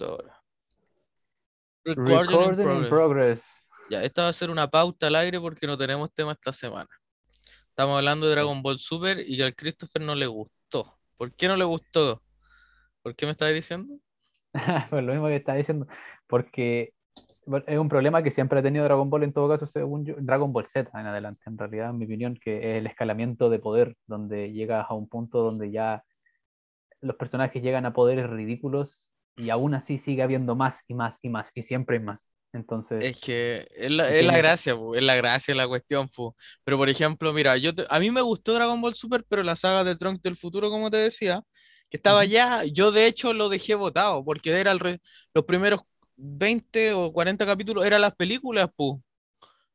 ahora. Recording, in progress. progress. Ya, esta va a ser una pauta al aire porque no tenemos tema esta semana. Estamos hablando de Dragon Ball Super y que al Christopher no le gustó. ¿Por qué no le gustó? ¿Por qué me estás diciendo? pues lo mismo que estaba diciendo. Porque es un problema que siempre ha tenido Dragon Ball en todo caso, según yo, Dragon Ball Z en adelante, en realidad, en mi opinión, que es el escalamiento de poder, donde llegas a un punto donde ya los personajes llegan a poderes ridículos y aún así sigue habiendo más y más y más y siempre hay más. Entonces. Es que es la, gracia, es la gracia la cuestión. Pero por ejemplo, mira, yo a mí me gustó Dragon Ball Super, pero la saga de Trunks del futuro, como te decía, que estaba ya, yo de hecho lo dejé votado, porque era el los primeros 20 o 40 capítulos, eran las películas.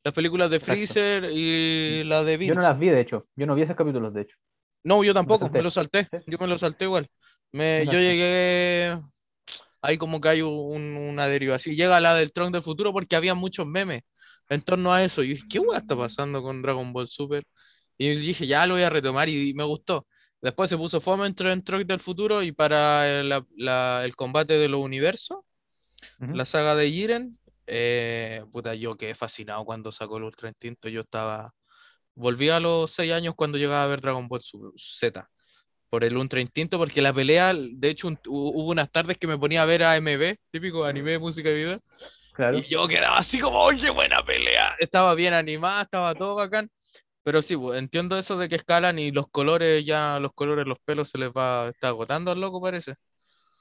Las películas de Freezer y la de Yo no las vi, de hecho. Yo no vi esos capítulos, de hecho. No, yo tampoco, me, lo salté. Yo me lo salté igual. Me, yo llegué hay como que hay un, una deriva así. Llega la del Tron del futuro porque había muchos memes en torno a eso. Y dije, ¿qué hueá está pasando con Dragon Ball Super? Y dije, ya lo voy a retomar y, me gustó. Después se puso fome en Tron del futuro y para el combate de los universos, la saga de Jiren, eh, puta, yo quedé fascinado cuando sacó el Ultra Instinto. Yo estaba. Volví a los 6 años cuando llegaba a ver Dragon Ball Z por el Ultra Instinto, porque la pelea, de hecho, hubo unas tardes que me ponía a ver AMV, típico anime, música y vida. Claro. Y yo quedaba así como, ¡oye, buena pelea! Estaba bien animada, estaba todo bacán. Pero sí, pues, entiendo eso de que escalan y los colores, ya los colores, los pelos se les va, está agotando al loco, parece.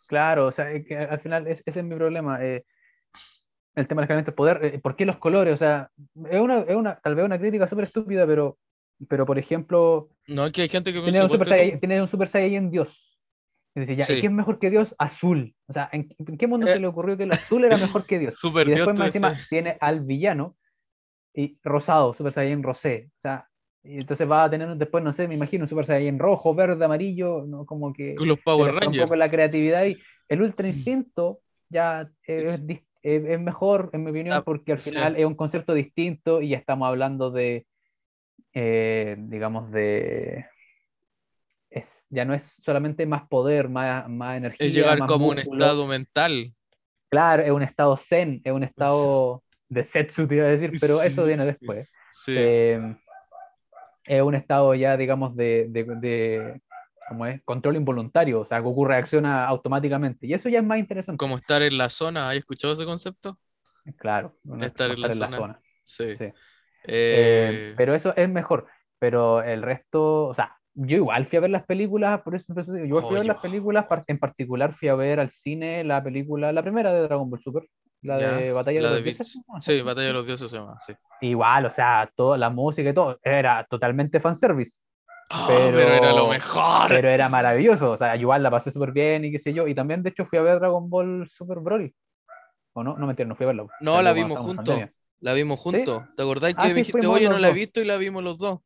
Claro, o sea, que al final ese es mi problema. Eh, el tema del escalamiento de poder, eh, ¿por qué los colores? O sea, es una, es una tal vez una crítica súper estúpida, pero pero, por ejemplo. No, que hay gente que tiene un, Super Saiyan, tiene un Super Saiyan Dios. Y ya, ¿qué es mejor que Dios? Azul. O sea, ¿en, qué mundo se eh. le ocurrió que el azul era mejor que Dios? Super y después, más encima, tiene al villano y rosado, Super Saiyan rosé. O sea, y entonces va a tener después, no sé, me imagino, un Super Saiyan rojo, verde, amarillo, ¿no? como que. Los Power Rangers. Un poco la creatividad y el Ultra Instinto ya es, es mejor, en mi opinión, ah, porque al final es un concepto distinto y ya estamos hablando de eh, digamos, de... Es, ya no es solamente más poder, más, más energía. Es llegar como un estado mental. Claro, es un estado zen, es un estado de setsu, te iba a decir, pero eso viene después. Eh, es un estado ya, digamos, de, de, de ¿cómo es? control involuntario, o sea, Goku reacciona automáticamente, y eso ya es más interesante. Como estar en la zona, ¿has escuchado ese concepto? Claro, estar, en, la, zona. Sí. sí. Eh, pero eso es mejor. Pero el resto, o sea, yo igual fui a ver las películas, por eso, yo fui a ver las películas, en particular fui a ver al cine la película, la primera de Dragon Ball Super, la de Batalla de los Dioses. Sí, Batalla de los Dioses se llama, sí. Igual, o sea, toda la música y todo, era totalmente fanservice. Oh, pero, era lo mejor. Pero era maravilloso, o sea, igual la pasé súper bien y qué sé yo. Y también, de hecho, fui a ver Dragon Ball Super Broly. ¿O no? No me entiendo, no fui a verla. No, la vimos juntos. La vimos juntos. ¿Te acordás que ah, dijiste, oye, no la he visto y la vimos los dos?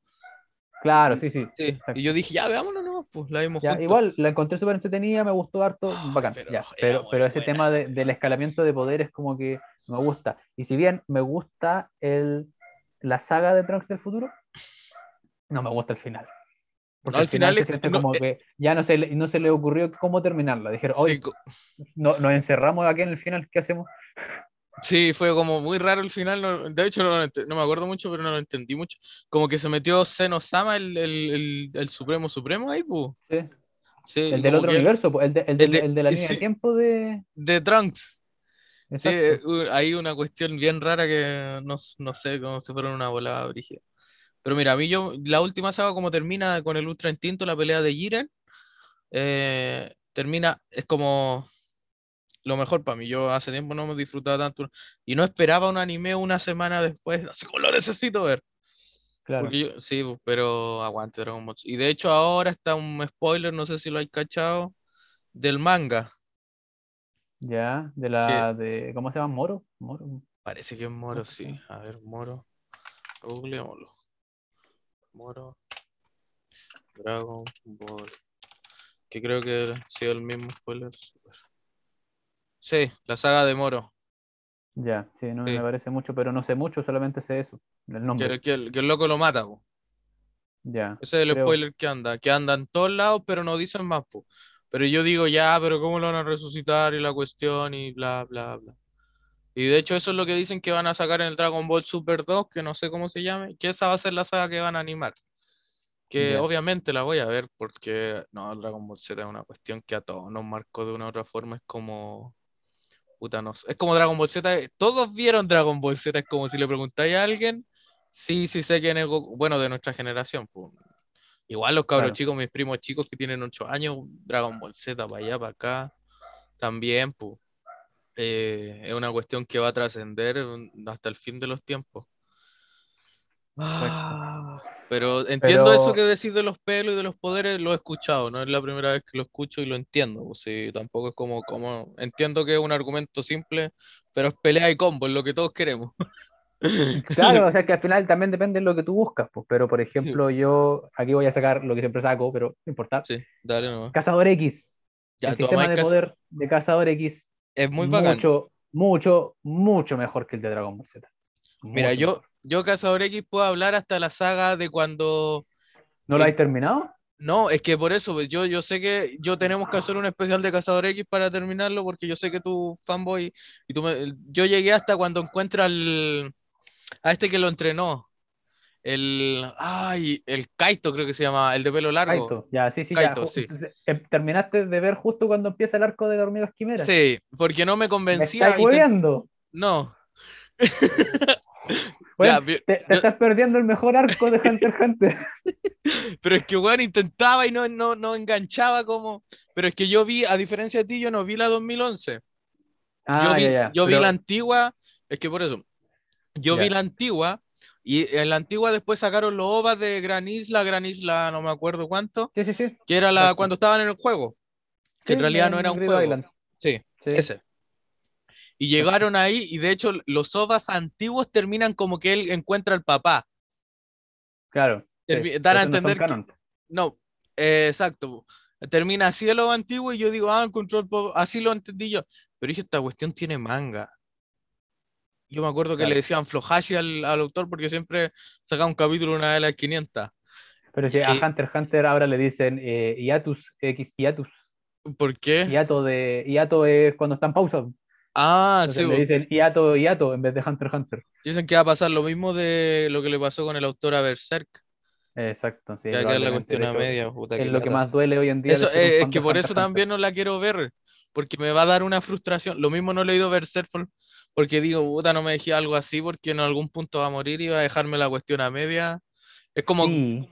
Claro, sí, sí. Y yo dije, ya, veámonos, no, pues la vimos juntos. Igual, la encontré súper entretenida, me gustó harto, ah, bacán. Pero, ya, pero, pero ese tema de, del escalamiento de poderes como que me gusta. Y si bien me gusta el, la saga de Trunks del futuro, no me gusta el final. Porque al final, es, como eh que ya no se, no se le ocurrió cómo terminarla. Dijeron, oye, no, nos encerramos aquí en el final, ¿qué hacemos? Sí, fue como muy raro el final. de hecho, no, me acuerdo mucho, pero no lo entendí mucho. Como que se metió Senosama, el, el, el, Supremo Supremo ahí, pues. Sí. el del otro universo, el, de, el, de, la línea de tiempo de. De Trunks. Sí, hay una cuestión bien rara que no, no sé, como si fuera una bola brígida. Pero mira, a mí yo, la última saga, como termina con el Ultra Instinto, la pelea de Jiren, eh, termina, es como lo mejor para mí. Yo hace tiempo no me disfrutaba tanto y no esperaba un anime una semana después, así como lo necesito ver. Claro. sí, pues, pero aguante Dragon Ball. Y de hecho ahora está un spoiler, no sé si lo hay cachado, del manga. Ya, de la, de, ¿cómo se llama? Moro. Moro. Parece que es Moro, sí. A ver, Moro. Googleémoslo. Moro. Dragon Ball. Que creo que ha sido el mismo spoiler. Sí, la saga de Moro. Ya, sí, no me parece mucho, pero no sé mucho, solamente sé eso, el nombre. Que, el, loco lo mata, po. Ya. Ese es el spoiler que anda, que anda en todos lados, pero no dicen más, po. Pero yo digo, ya, pero ¿cómo lo van a resucitar? Y la cuestión, y bla, bla, bla. Y de hecho, eso es lo que dicen que van a sacar en el Dragon Ball Super 2, que no sé cómo se llame, que esa va a ser la saga que van a animar. Que obviamente la voy a ver, porque no, Dragon Ball Z es una cuestión que a todos nos marcó de una u otra forma. Es como. Puta, no Es como Dragon Ball Z. Todos vieron Dragon Ball Z. Es como si le preguntáis a alguien. Sí, sí sé quién es Bueno, de nuestra generación. Pues. Igual los cabros chicos, mis primos chicos que tienen 8 años, Dragon Ball Z para allá, para acá, también, pues. es una cuestión que va a trascender hasta el fin de los tiempos. Ah, pero entiendo eso que decís de los pelos y de los poderes, lo he escuchado, no es la primera vez que lo escucho y lo entiendo. Pues sí, tampoco es como, como. Entiendo que es un argumento simple, pero es pelea y combo, es lo que todos queremos. Claro, o sea que al final también depende de lo que tú buscas, pues, pero por ejemplo, yo aquí voy a sacar lo que siempre saco, pero no importa. Sí, dale nomás. Cazador X. el sistema de poder de Cazador X es muy mucho, mucho, mucho mejor que el de Dragon Ball Z. Mira, yo, yo Cazador X puedo hablar hasta la saga de cuando. ¿No lo has terminado? No, es que por eso, pues, yo, yo sé que yo tenemos que hacer un especial de Cazador X para terminarlo, porque yo sé que tú, fanboy, y tú yo llegué hasta cuando encuentra el, a este que lo entrenó. El, ay, el Kaito creo que se llama, el de pelo largo. Kaito, ya, sí, sí, Kaito, sí. Eh, terminaste de ver justo cuando empieza el arco de hormigas quimera. Sí, porque no me convencía. ¿Me No. te, estás perdiendo el mejor arco de Hunter Hunter. Pero es que, weón, intentaba y no, no, no enganchaba como... Pero es que yo vi, a diferencia de ti, yo no vi la 2011. Ah, yo vi, yo vi la antigua, es que por eso, yo vi la antigua y en la antigua después sacaron los ovas de Gran Isla, Gran Isla, no me acuerdo cuánto. Sí, sí, sí. Que era la cuando estaban en el juego. Que en realidad no era un juego. Sí, ese. Y llegaron ahí y de hecho los ovas antiguos terminan como que él encuentra al papá. Claro. Dan a entender no, no eh, exacto. Termina así el OVA antiguo y yo digo, ah, encontró el Así lo entendí yo. Pero dije, esta cuestión tiene manga. Yo me acuerdo que le decían flojashi al, autor porque siempre sacaba un capítulo una de las 500. Pero si a Hunter x Hunter ahora le dicen eh, hiatus, X hiatus. ¿Por qué? Hiato, de, hiato es cuando está en pausa. Ah, sí. Le dicen hiato, hiato en vez de Hunter Hunter. Dicen que va a pasar lo mismo de lo que le pasó con el autor a Berserk. Exacto, sí. Que es la cuestión a media. es lo que más duele hoy en día. Eso, es, que por eso también no la quiero ver, porque me va a dar una frustración. Lo mismo no he leído Berserk porque digo, puta, no me dejé algo así porque en algún punto va a morir y va a dejarme la cuestión a media. Es como. Sí,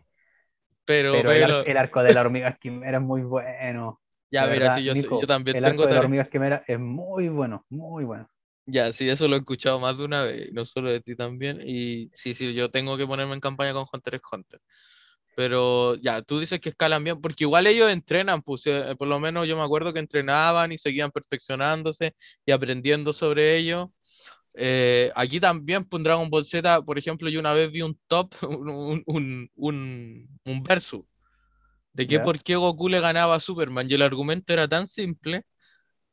pero, El, arco de la hormiga quimera es muy bueno. Ya, mira, sí, yo, yo, también el tengo. Arco de la hormiga quimera es muy bueno, muy bueno. Ya, sí, eso lo he escuchado más de una vez, no solo de ti también. Y sí, sí, yo tengo que ponerme en campaña con Hunter x Hunter. Pero ya, tú dices que escalan bien, porque igual ellos entrenan, pues eh, por lo menos yo me acuerdo que entrenaban y seguían perfeccionándose y aprendiendo sobre ello. Eh, aquí también pues, Dragon Ball Z, por ejemplo, yo una vez vi un top, un, un, un, un versus, de que por qué Goku le ganaba a Superman. Y el argumento era tan simple.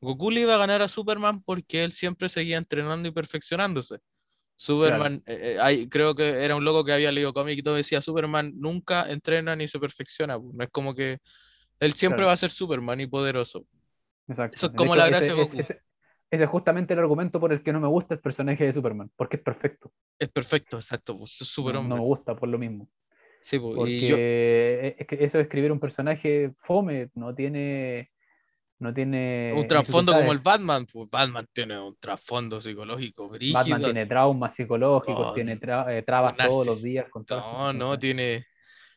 Goku le iba a ganar a Superman porque él siempre seguía entrenando y perfeccionándose. Superman, eh, eh, creo que era un loco que había leído cómic y todo decía, Superman nunca entrena ni se perfecciona. No es como que él siempre va a ser Superman y poderoso. Exacto. Eso es como la gracia de Goku. Ese, es justamente el argumento por el que no me gusta el personaje de Superman, porque es perfecto. Es perfecto, exacto. Pues, es no, no, me gusta por lo mismo. Sí, pues, porque es que eso de escribir un personaje fome no tiene no tiene. Un trasfondo como el Batman. Pues Batman tiene un trasfondo psicológico. Batman tiene traumas psicológicos, tiene eh, trabas todos los días. Con no, no, tiene.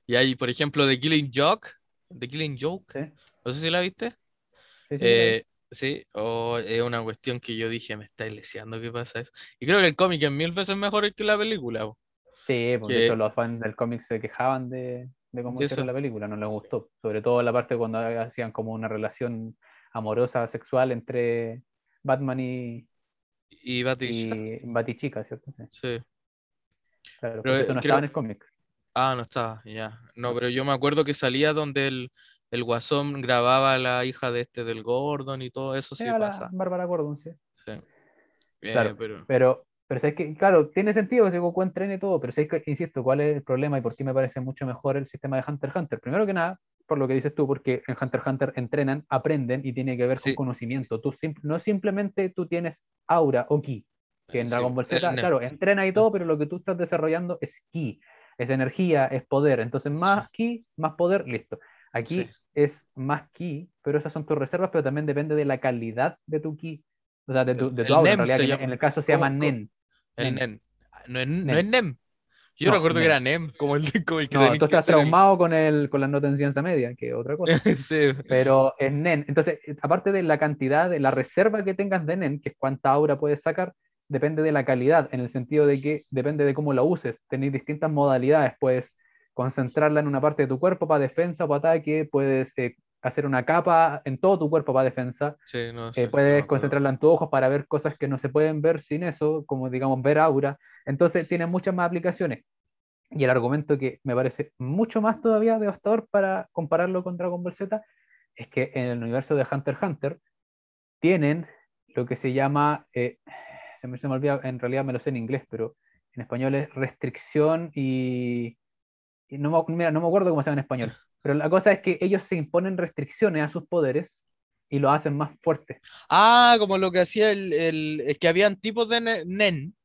Y hay, por ejemplo, The Killing Joke. The Killing Joke. No sé si la viste. Sí, o eh, es una cuestión que yo dije, me está leseando qué pasa eso. Y creo que el cómic es mil veces mejor que la película. Sí, porque los fans del cómic se quejaban de, de cómo hicieron la película, no les gustó. Sobre todo la parte cuando hacían como una relación amorosa, sexual entre Batman y, y Batichica. ¿cierto? Sí. Claro, pero eso no estaba en el cómic. Ah, no estaba, ya. No, pero yo me acuerdo que salía donde el, el Guasón grababa a la hija de este del Gordon y todo eso sí, pasa. Bárbara Gordon, sí. Sí. claro, pero... pero pero es que, claro, tiene sentido que Goku entrene todo, pero sé que, insisto, ¿cuál es el problema y por qué me parece mucho mejor el sistema de Hunter x Hunter? Primero que nada, por lo que dices tú, porque en Hunter x Hunter entrenan, aprenden y tiene que ver con conocimiento. Tú no simplemente tú tienes aura o ki, que en Dragon Ball Z, claro, entrena y todo, pero lo que tú estás desarrollando es ki, es energía, es poder. Entonces, más ki, más poder, listo. Aquí es más ki, pero esas son tus reservas, pero también depende de la calidad de tu ki, o sea, de tu, de tu aura. En realidad, en el caso se llama Nen. El nen. No, es, no es NEM. Yo recuerdo que era NEM, como el, como el que No, tú estás traumado con, el, con la nota en ciencia media, que otra cosa. sí. Pero es NEN. Entonces, aparte de la cantidad, de la reserva que tengas de NEN, que es cuánta aura puedes sacar, depende de la calidad, en el sentido de que depende de cómo la uses. Tenéis distintas modalidades. Puedes concentrarla en una parte de tu cuerpo para defensa o para ataque, puedes eh, hacer una capa en todo tu cuerpo para defensa, sí, no, eh, puedes concentrarla en tus ojos para ver cosas que no se pueden ver sin eso, como digamos ver aura. Entonces tiene muchas más aplicaciones. Y el argumento que me parece mucho más todavía devastador para compararlo con Dragon Ball Z es que en el universo de Hunter x Hunter tienen lo que se llama, eh, se, me, se me olvida, en realidad me lo sé en inglés, pero en español es restricción y, no, mira, no me acuerdo cómo se llama en español, pero la cosa es que ellos se imponen restricciones a sus poderes y lo hacen más fuerte. Ah, como lo que hacía el, el, que habían tipos de nen.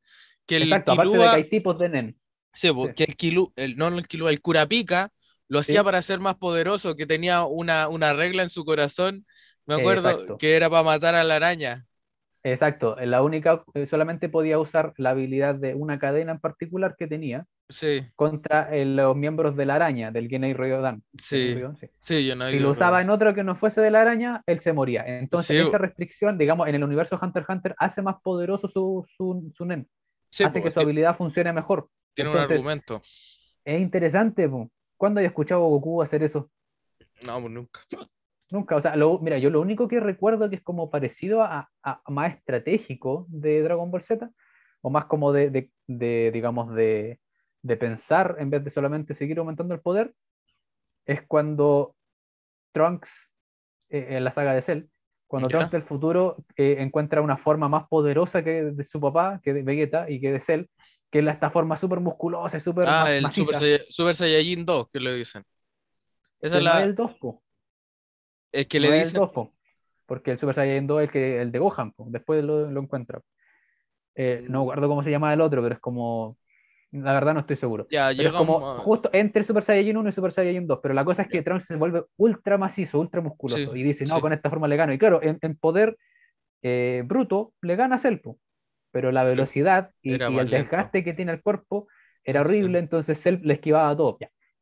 Que el Exacto, aparte de que hay tipos de nen. Sí, porque el Kilu, el, no el el Curapica lo hacía para ser más poderoso, que tenía una, una regla en su corazón, me acuerdo, que era para matar a la araña. Exacto, la única, eh, solamente podía usar la habilidad de una cadena en particular que tenía sí. contra eh, los miembros de la araña, del Genei Ryodan. Sí. sí. yo no Si lo usaba en otro que no fuese de la araña, él se moría. Entonces, esa restricción, digamos, en el universo Hunter x Hunter, hace más poderoso su, su, su nen. hace que su habilidad funcione mejor. Tiene un argumento. Es interesante, ¿cuándo he escuchado a Goku hacer eso? No, pues nunca. Nunca, o sea, mira, yo lo único que recuerdo que es como parecido a, más estratégico de Dragon Ball Z, o más como de, digamos, de, pensar en vez de solamente seguir aumentando el poder, es cuando Trunks, eh, en la saga de Cell, cuando Trunks del futuro eh, encuentra una forma más poderosa que de su papá, que de Vegeta y que de Cell, que es esta forma súper musculosa, súper Ah, el Super, Saiyajin 2, que le dicen. Esa es la... el 2, po. Es que le dicen... el 2, po. Porque el Super Saiyajin 2 es el, que, el de Gohan, po. después lo, lo encuentra. Eh, no recuerdo cómo se llama el otro, pero es como... La verdad no estoy seguro. Ya, pero es como justo entre Super Saiyajin 1 y Super Saiyajin 2. Pero la cosa es que Trunks se vuelve ultra macizo, ultra musculoso. y dice, no, con esta forma le gano. Y claro, en, poder eh, bruto le gana a Selpo pero la velocidad y, el desgaste que tiene el cuerpo era horrible, entonces él le esquivaba todo.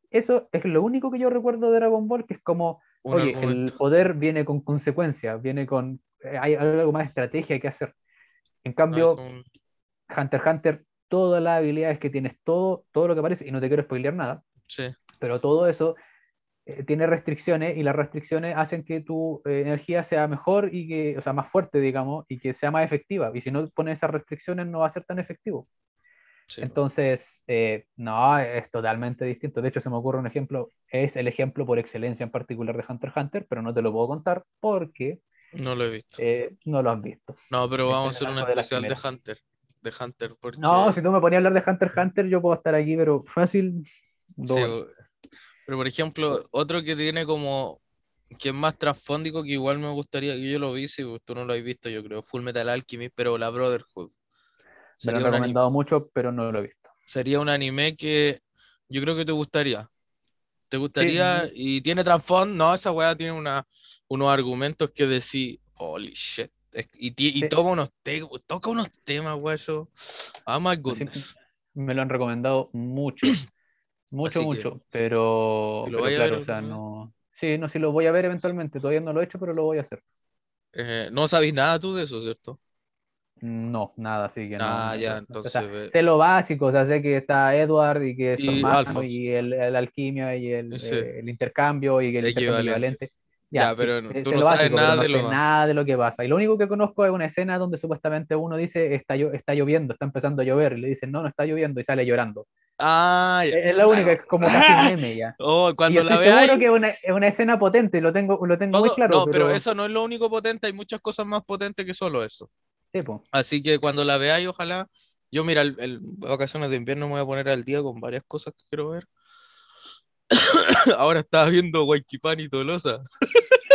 Eso es lo único que yo recuerdo de Dragon Ball, que es como, oye, el poder viene con consecuencias, viene con, eh, hay algo más estrategia que hacer. En cambio, Hunter x Hunter, todas las habilidades que tienes, todo, todo lo que aparece, y no te quiero spoilear nada, pero todo eso eh, tiene restricciones y las restricciones hacen que tu eh, energía sea mejor y que, o sea, más fuerte, digamos, y que sea más efectiva. Y si no pones esas restricciones no va a ser tan efectivo. Entonces, eh, no, es totalmente distinto. De hecho, se me ocurre un ejemplo, es el ejemplo por excelencia en particular de Hunter x Hunter, pero no te lo puedo contar porque... No lo he visto. no lo has visto. No, pero vamos a hacer una especial de, Hunter. De Hunter No, si tú me ponías a hablar de Hunter Hunter, yo puedo estar aquí, pero fácil. Pero por ejemplo, otro que tiene como que es más trasfóndico que igual me gustaría que yo lo vi, si tú no lo has visto, yo creo, Full Metal Alchemist, pero la Brotherhood. Me lo han recomendado mucho, pero no lo he visto. Sería un anime que yo creo que te gustaría. ¿Te gustaría? Y tiene trasfondo, no, esa weá tiene una, unos argumentos que decir, holy shit. Y, y toca, unos toca unos temas, eso. Oh my goodness. Me lo han recomendado mucho. Mucho, mucho, pero, claro, o sea, no... Sí, no, si lo voy a ver eventualmente, todavía no lo he hecho, pero lo voy a hacer. Eh, no sabéis nada tú de eso, ¿cierto? No, nada, así que no. Ah, ya, entonces. sé lo básico, o sea, sé que está Edward y que es y, y el, el, alquimia y el, eh, el intercambio y el, equivalente. Ya, pero tú no sabes nada, de lo nada de lo que pasa. Y lo único que conozco es una escena donde supuestamente uno dice está, está lloviendo, está empezando a llover, y le dicen no, no está lloviendo, y sale llorando. Ah, es la única, es como casi meme ya. Oh, cuando y estoy seguro que es una, es una, escena potente, lo tengo, lo tengo muy claro. No, pero... eso no es lo único potente, hay muchas cosas más potentes que solo eso. Así que cuando la veáis, ojalá. Yo, mira, el, vacaciones de invierno me voy a poner al día con varias cosas que quiero ver. ahora estaba viendo Guayquipán y Tolosa.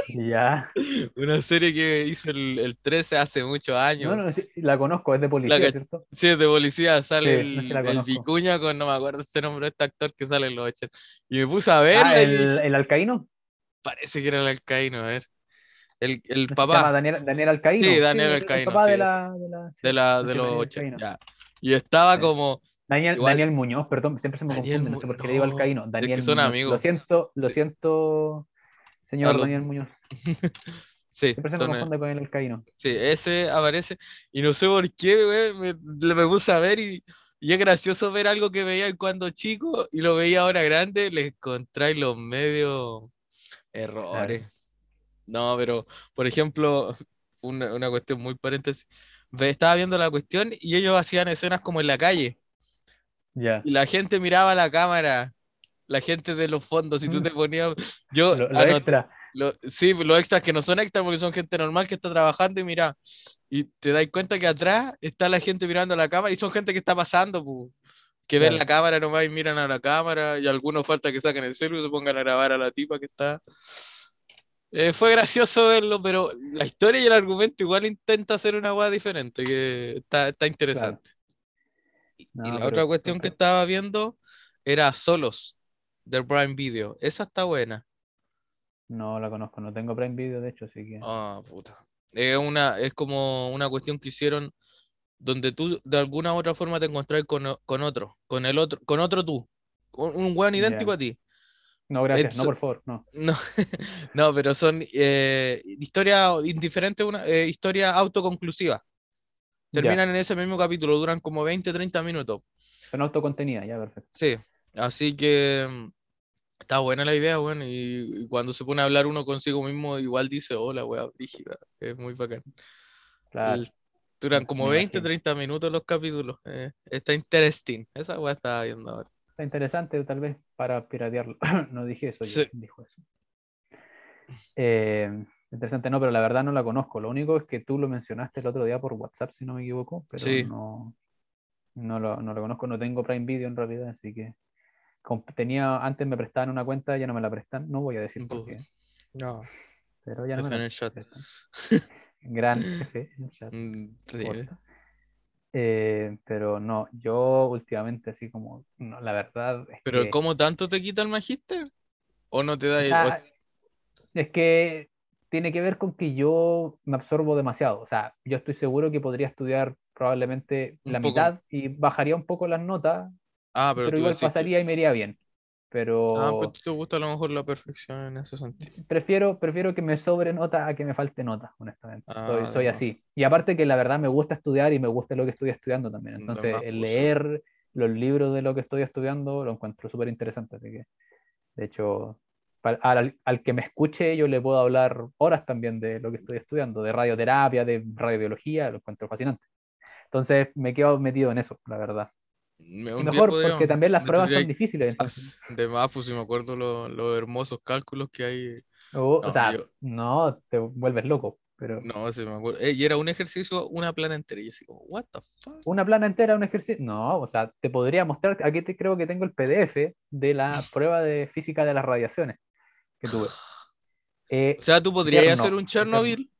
Ya. Una serie que hizo el, el 13 hace muchos años. No, no, sí, la conozco, es de policía, ¿cierto? Sí, es de policía. Sale Sí, no sé, el. Vicuña con, no me acuerdo ese nombre de este actor que sale en los 80. Y me puse a verla Ah, el, el alcaíno. parece que era el alcaíno, a ver. El, el ¿no se papá. llama Daniel, Daniel Alcaíno. Sí, Daniel el- Alcaíno, El papá sí, de la, de la- de, la, de Daniel los Alcaíno. 80. ya. Y estaba como. Daniel, Igual- Daniel Muñoz, perdón, siempre se me Daniel confunde, no sé por qué le digo no, Alcaíno. es Daniel que son Muñoz. amigos. Lo siento, lo siento, señor Daniel Muñoz. Sí, Siempre se me confunde con el Alcaíno. sí, ese aparece. Y no sé por qué, güey, me, me puse a ver y, y es gracioso ver algo que veía cuando chico y lo veía ahora grande. Le encontráis los medios errores. No, pero, por ejemplo, una, una cuestión muy paréntesis. Estaba viendo la cuestión y ellos hacían escenas como en la calle. Ya. Y la gente miraba la cámara. La gente de los fondos, si tú Mm. te ponías. Yo Lo, lo anoté- extra. lo- sí, los extras que no son extras porque son gente normal que está trabajando y mira, y te das cuenta que atrás está la gente mirando a la cámara y son gente que está pasando, pu, que ven la cámara nomás y miran a la cámara y algunos falta que saquen el celular y se pongan a grabar a la tipa que está. Eh, fue gracioso verlo, pero la historia y el argumento igual intenta hacer una hueá diferente, que está, está interesante. Y- No, y la pero- otra cuestión que estaba viendo era Solos, de Prime Video. Esa está buena. No la conozco, no tengo Prime Video, de hecho, así que. Ah, puta. Es una, es como una cuestión que hicieron donde tú de alguna u otra forma te encontrás con, con otro, con el otro, con otro tú, con un weón idéntico a ti. No, gracias, no, Enzo- por favor, no. No, no, pero son eh, historias indiferentes, una eh, historia autoconclusiva. Terminan en ese mismo capítulo, duran como 20, 30 minutos. Son autocontenidas, ya, perfecto. Sí, así que mm, está buena la idea, bueno, y, y cuando se pone a hablar uno consigo mismo, igual dice, hola, wea, brígida, es muy bacán. Claro. El- duran como me 20, imagino. 30 minutos los capítulos. eh, está interesting. Esa weá estaba viendo ahora. Está interesante, tal vez, para piratearlo. no dije eso, yo Sí. dijo eso. Eh, interesante, no, pero la verdad no la conozco. Lo único es que tú lo mencionaste el otro día por WhatsApp, si no me equivoco, pero Sí. no, no, lo, no lo conozco. No tengo Prime Video en realidad, así que tenía, antes me prestaban una cuenta, ya no me la prestan. No voy a decir por qué, No, pero ya no me la prestan. Gran chat. Mm. Eh, pero no, yo últimamente así como, no, la verdad es Pero que, ¿cómo tanto te quita el magíster? ¿O no te da o el- es que tiene que ver con que yo me absorbo demasiado. O sea, yo estoy seguro que podría estudiar probablemente Un la poco. mitad y bajaría un poco las notas, Ah, pero, pero, tú igual decís que- pasaría y me iría bien. Pero Ah, pues te gusta a lo mejor la perfección en ese sentido. prefiero, prefiero que me sobre nota a que me falte nota, honestamente. soy Ah, soy no. así. Y aparte que la verdad me gusta estudiar y me gusta lo que estoy estudiando también. Entonces, el leer los libros de lo que estoy estudiando lo encuentro súper interesante. Así que, de hecho, al, al que me escuche, yo le puedo hablar horas también de lo que estoy estudiando, de radioterapia, de radiobiología, lo encuentro fascinante. Entonces, me quedo metido en eso, la verdad. Me- mejor podríamos- porque también las pruebas son difíciles. entonces- Ah, De más, pues si me acuerdo lo- los hermosos cálculos que hay. o, o no, sea, yo- no, te vuelves loco, pero No, sí me acuerdo. Eh, y era un ejercicio, una plana entera. Y yo así como, what the fuck? una plana entera, un ejercicio. No, o sea, te podría mostrar, aquí te creo que tengo el PDF de la prueba de física de las radiaciones que tuve. Eh, O sea, tú podrías hacer un Chernobyl.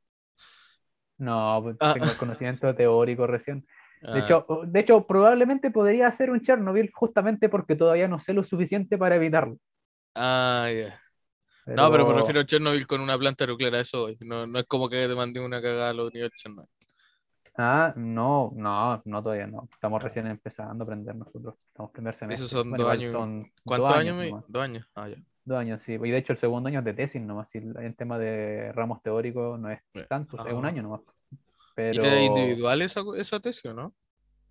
no, pues, Ah. tengo el conocimiento teórico recién. De Ah, hecho, de hecho, probablemente podría hacer un Chernobyl justamente porque todavía no sé lo suficiente para evitarlo. ah, ya. No, pero me refiero a Chernobyl con una planta nuclear, a eso. No, no es como que te mandé una cagada a los niveles Chernobyl. Ah, no, no, no, todavía no. Estamos recién empezando a aprender nosotros. Estamos primer semestre. Esos son Bueno, dos años. son ¿Cuántos dos años? nomás. Dos años. Ah, ya. Dos años, sí. Y de hecho el segundo año es de tesis nomás. Si en tema de ramos teóricos no es tanto, es un ah. año nomás. ¿Y es individual esa, esa tesis o no?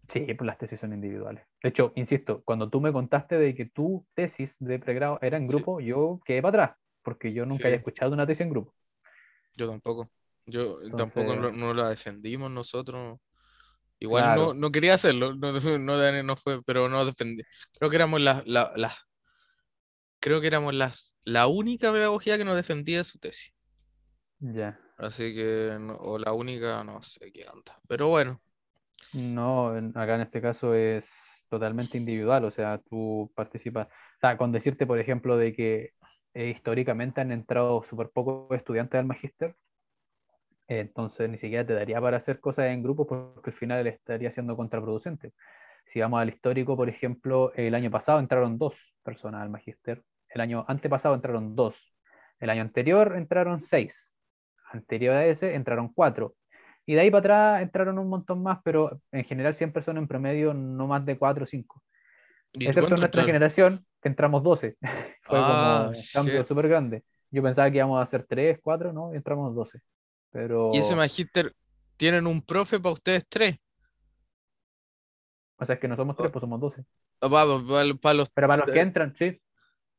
sí, pues las tesis son individuales. De hecho, insisto, cuando tú me contaste de que tu tesis de pregrado era en Sí. grupo, yo quedé para atrás, porque yo nunca Sí. había escuchado una tesis en grupo. Yo tampoco. Yo tampoco Entonces- lo- no la defendimos nosotros. Igual Claro. no, no quería hacerlo, no, no, no, fue, pero no defendí. Creo que éramos las, la, creo que éramos las, la única pedagogía que nos defendía de su tesis. Ya. Así que, o la única, no sé qué onda. Pero bueno, No, acá en este caso es totalmente individual, o sea, tú participas. con decirte, por ejemplo, de que eh, históricamente han entrado súper pocos estudiantes al magíster, entonces ni siquiera te daría para hacer cosas en grupo porque al final estaría siendo contraproducente. Si vamos al histórico, por ejemplo, el año pasado entraron dos personas al magíster, el año antepasado entraron dos, el año anterior entraron seis, anterior a ese entraron cuatro, y de ahí para atrás entraron un montón más, pero en general siempre son en promedio no más de cuatro o cinco. Excepto en nuestra generación, que entramos 12. Fue como ah, un cambio súper grande. Yo pensaba que íbamos a hacer 3, 4, ¿no? Y entramos 12. Pero... ¿Y ese Magister tienen un profe para ustedes tres? O sea, es que no somos tres, pues somos 12. Ah, para, los... Pero para los que entran, sí.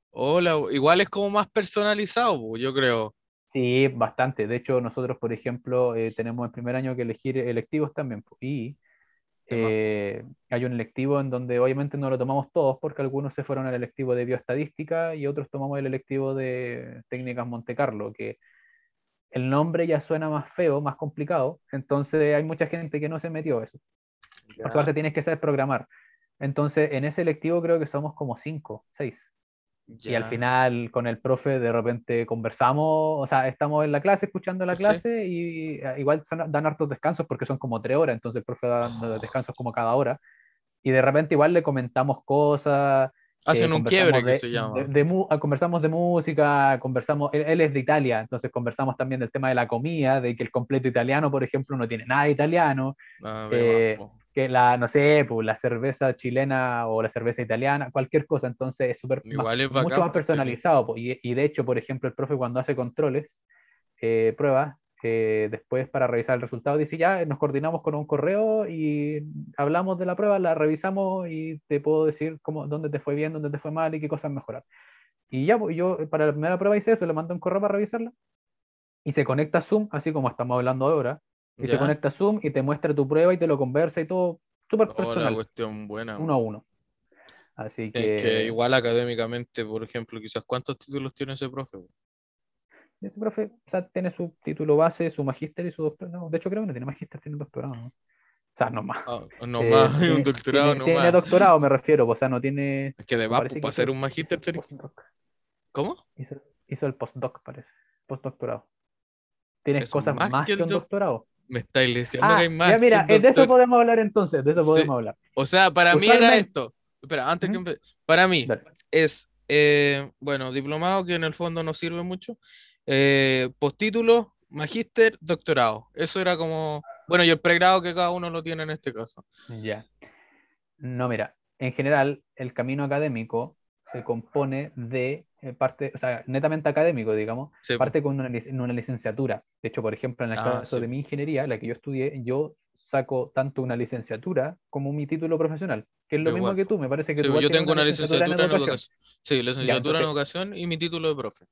Hola, igual es como más personalizado, yo creo. Sí, bastante. De hecho, nosotros, por ejemplo, eh, tenemos el primer año que elegir electivos también. Y eh, hay un electivo en donde obviamente no lo tomamos todos porque algunos se fueron al electivo de bioestadística y otros tomamos el electivo de técnicas Monte Carlo, que el nombre ya suena más feo, más complicado, entonces hay mucha gente que no se metió eso. Porque ahora tienes que saber programar. Entonces, en ese electivo creo que somos como cinco, seis. Y al final con el profe de repente conversamos, o sea, estamos en la clase escuchando la clase y eh, igual dan hartos descansos porque son como tres horas, entonces el profe da descansos como cada hora. Y de repente igual le comentamos cosas. Hacen eh, un quiebre que se llama. Ah, conversamos de música, conversamos, él, es de Italia, entonces conversamos también del tema de la comida, de que el completo italiano, por ejemplo, no tiene nada italiano. Ah, que la, no sé, pues, la cerveza chilena o la cerveza italiana, cualquier cosa, entonces es súper mucho más personalizado. y, y, de hecho, por ejemplo, el profe cuando hace controles, eh, pruebas, eh, después para revisar el resultado dice ya, nos coordinamos con un correo y hablamos de la prueba, la revisamos y te puedo decir cómo, dónde te fue bien, dónde te fue mal y qué cosas mejorar. Y ya, pues, yo para la primera prueba hice eso, le mando un correo para revisarla y se conecta Zoom, así como estamos hablando ahora, y se conecta a Zoom y te muestra tu prueba y te lo conversa y todo súper oh, personal. cuestión buena. Uno a uno. Así que... Es que igual académicamente, por ejemplo, quizás cuántos títulos tiene ese profe. Ese profe o sea, tiene su título base, su magíster y su doctorado. de hecho, creo que no tiene magíster, tiene doctorado. ¿no? O sea, no más. Ah, no eh, más, un doctorado tiene, no tiene doctorado, me refiero, o sea, no tiene. Es que de para hacer un magíster. ¿Cómo? Hizo, hizo, el postdoc, parece. Postdoctorado. Tienes cosas más, que, un doctorado. Me estáis diciendo ah, que hay más. Ya, mira, de eso podemos hablar entonces, de eso podemos hablar. O sea, para mí era esto. Espera, antes que Para mí es, eh, bueno, diplomado que en el fondo no sirve mucho. Eh, postítulo, magíster, doctorado. Eso era como. Bueno, y el pregrado que cada uno lo tiene en este caso. Ya. No, mira, en general, el camino académico se compone de eh, parte, o sea, netamente académico, digamos, parte con una, una, licenciatura. De hecho, por ejemplo, en el ah, caso de mi ingeniería, la que yo estudié, yo saco tanto una licenciatura como mi título profesional, que es lo mismo que tú, me parece que tú yo tengo una licenciatura, en, educación. Sí, licenciatura en educación y mi título de profe.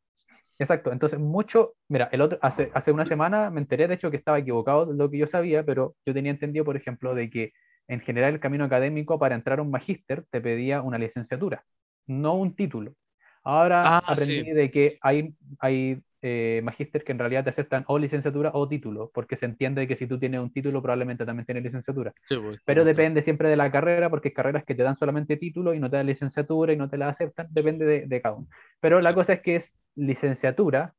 Exacto, entonces mucho, mira, el otro, hace, hace una semana me enteré de hecho que estaba equivocado de lo que yo sabía, pero yo tenía entendido, por ejemplo, de que en general el camino académico para entrar a un magíster te pedía una licenciatura, no un título. Ahora ah, aprendí de que hay, hay eh, magíster que en realidad te aceptan o licenciatura o título, porque se entiende que si tú tienes un título probablemente también tienes licenciatura. Pues, Pero depende siempre de la carrera, porque hay carreras que te dan solamente título y no te dan licenciatura y no te la aceptan, depende de, cada uno. Pero la cosa es que es licenciatura,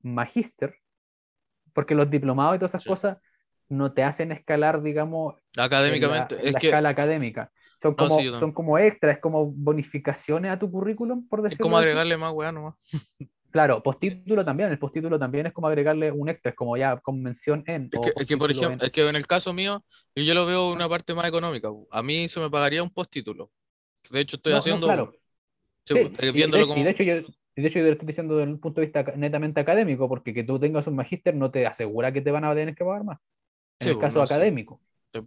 magíster, porque los diplomados y todas esas cosas no te hacen escalar, digamos, académicamente, la, escala académica. Son como, son como extras, como bonificaciones a tu currículum, por decirlo Es como agregarle más weá nomás. Claro, postítulo también, el postítulo también es como agregarle un extra, es como ya convención en. Es que, por ejemplo, es que en el caso mío, yo lo veo una parte más económica. A mí se me pagaría un postítulo. De hecho, estoy haciendo. claro. viéndolo como... y, de, hecho, yo, de hecho, yo lo estoy diciendo desde un punto de vista netamente académico, porque que tú tengas un magíster no te asegura que te van a tener que pagar más. En el caso académico.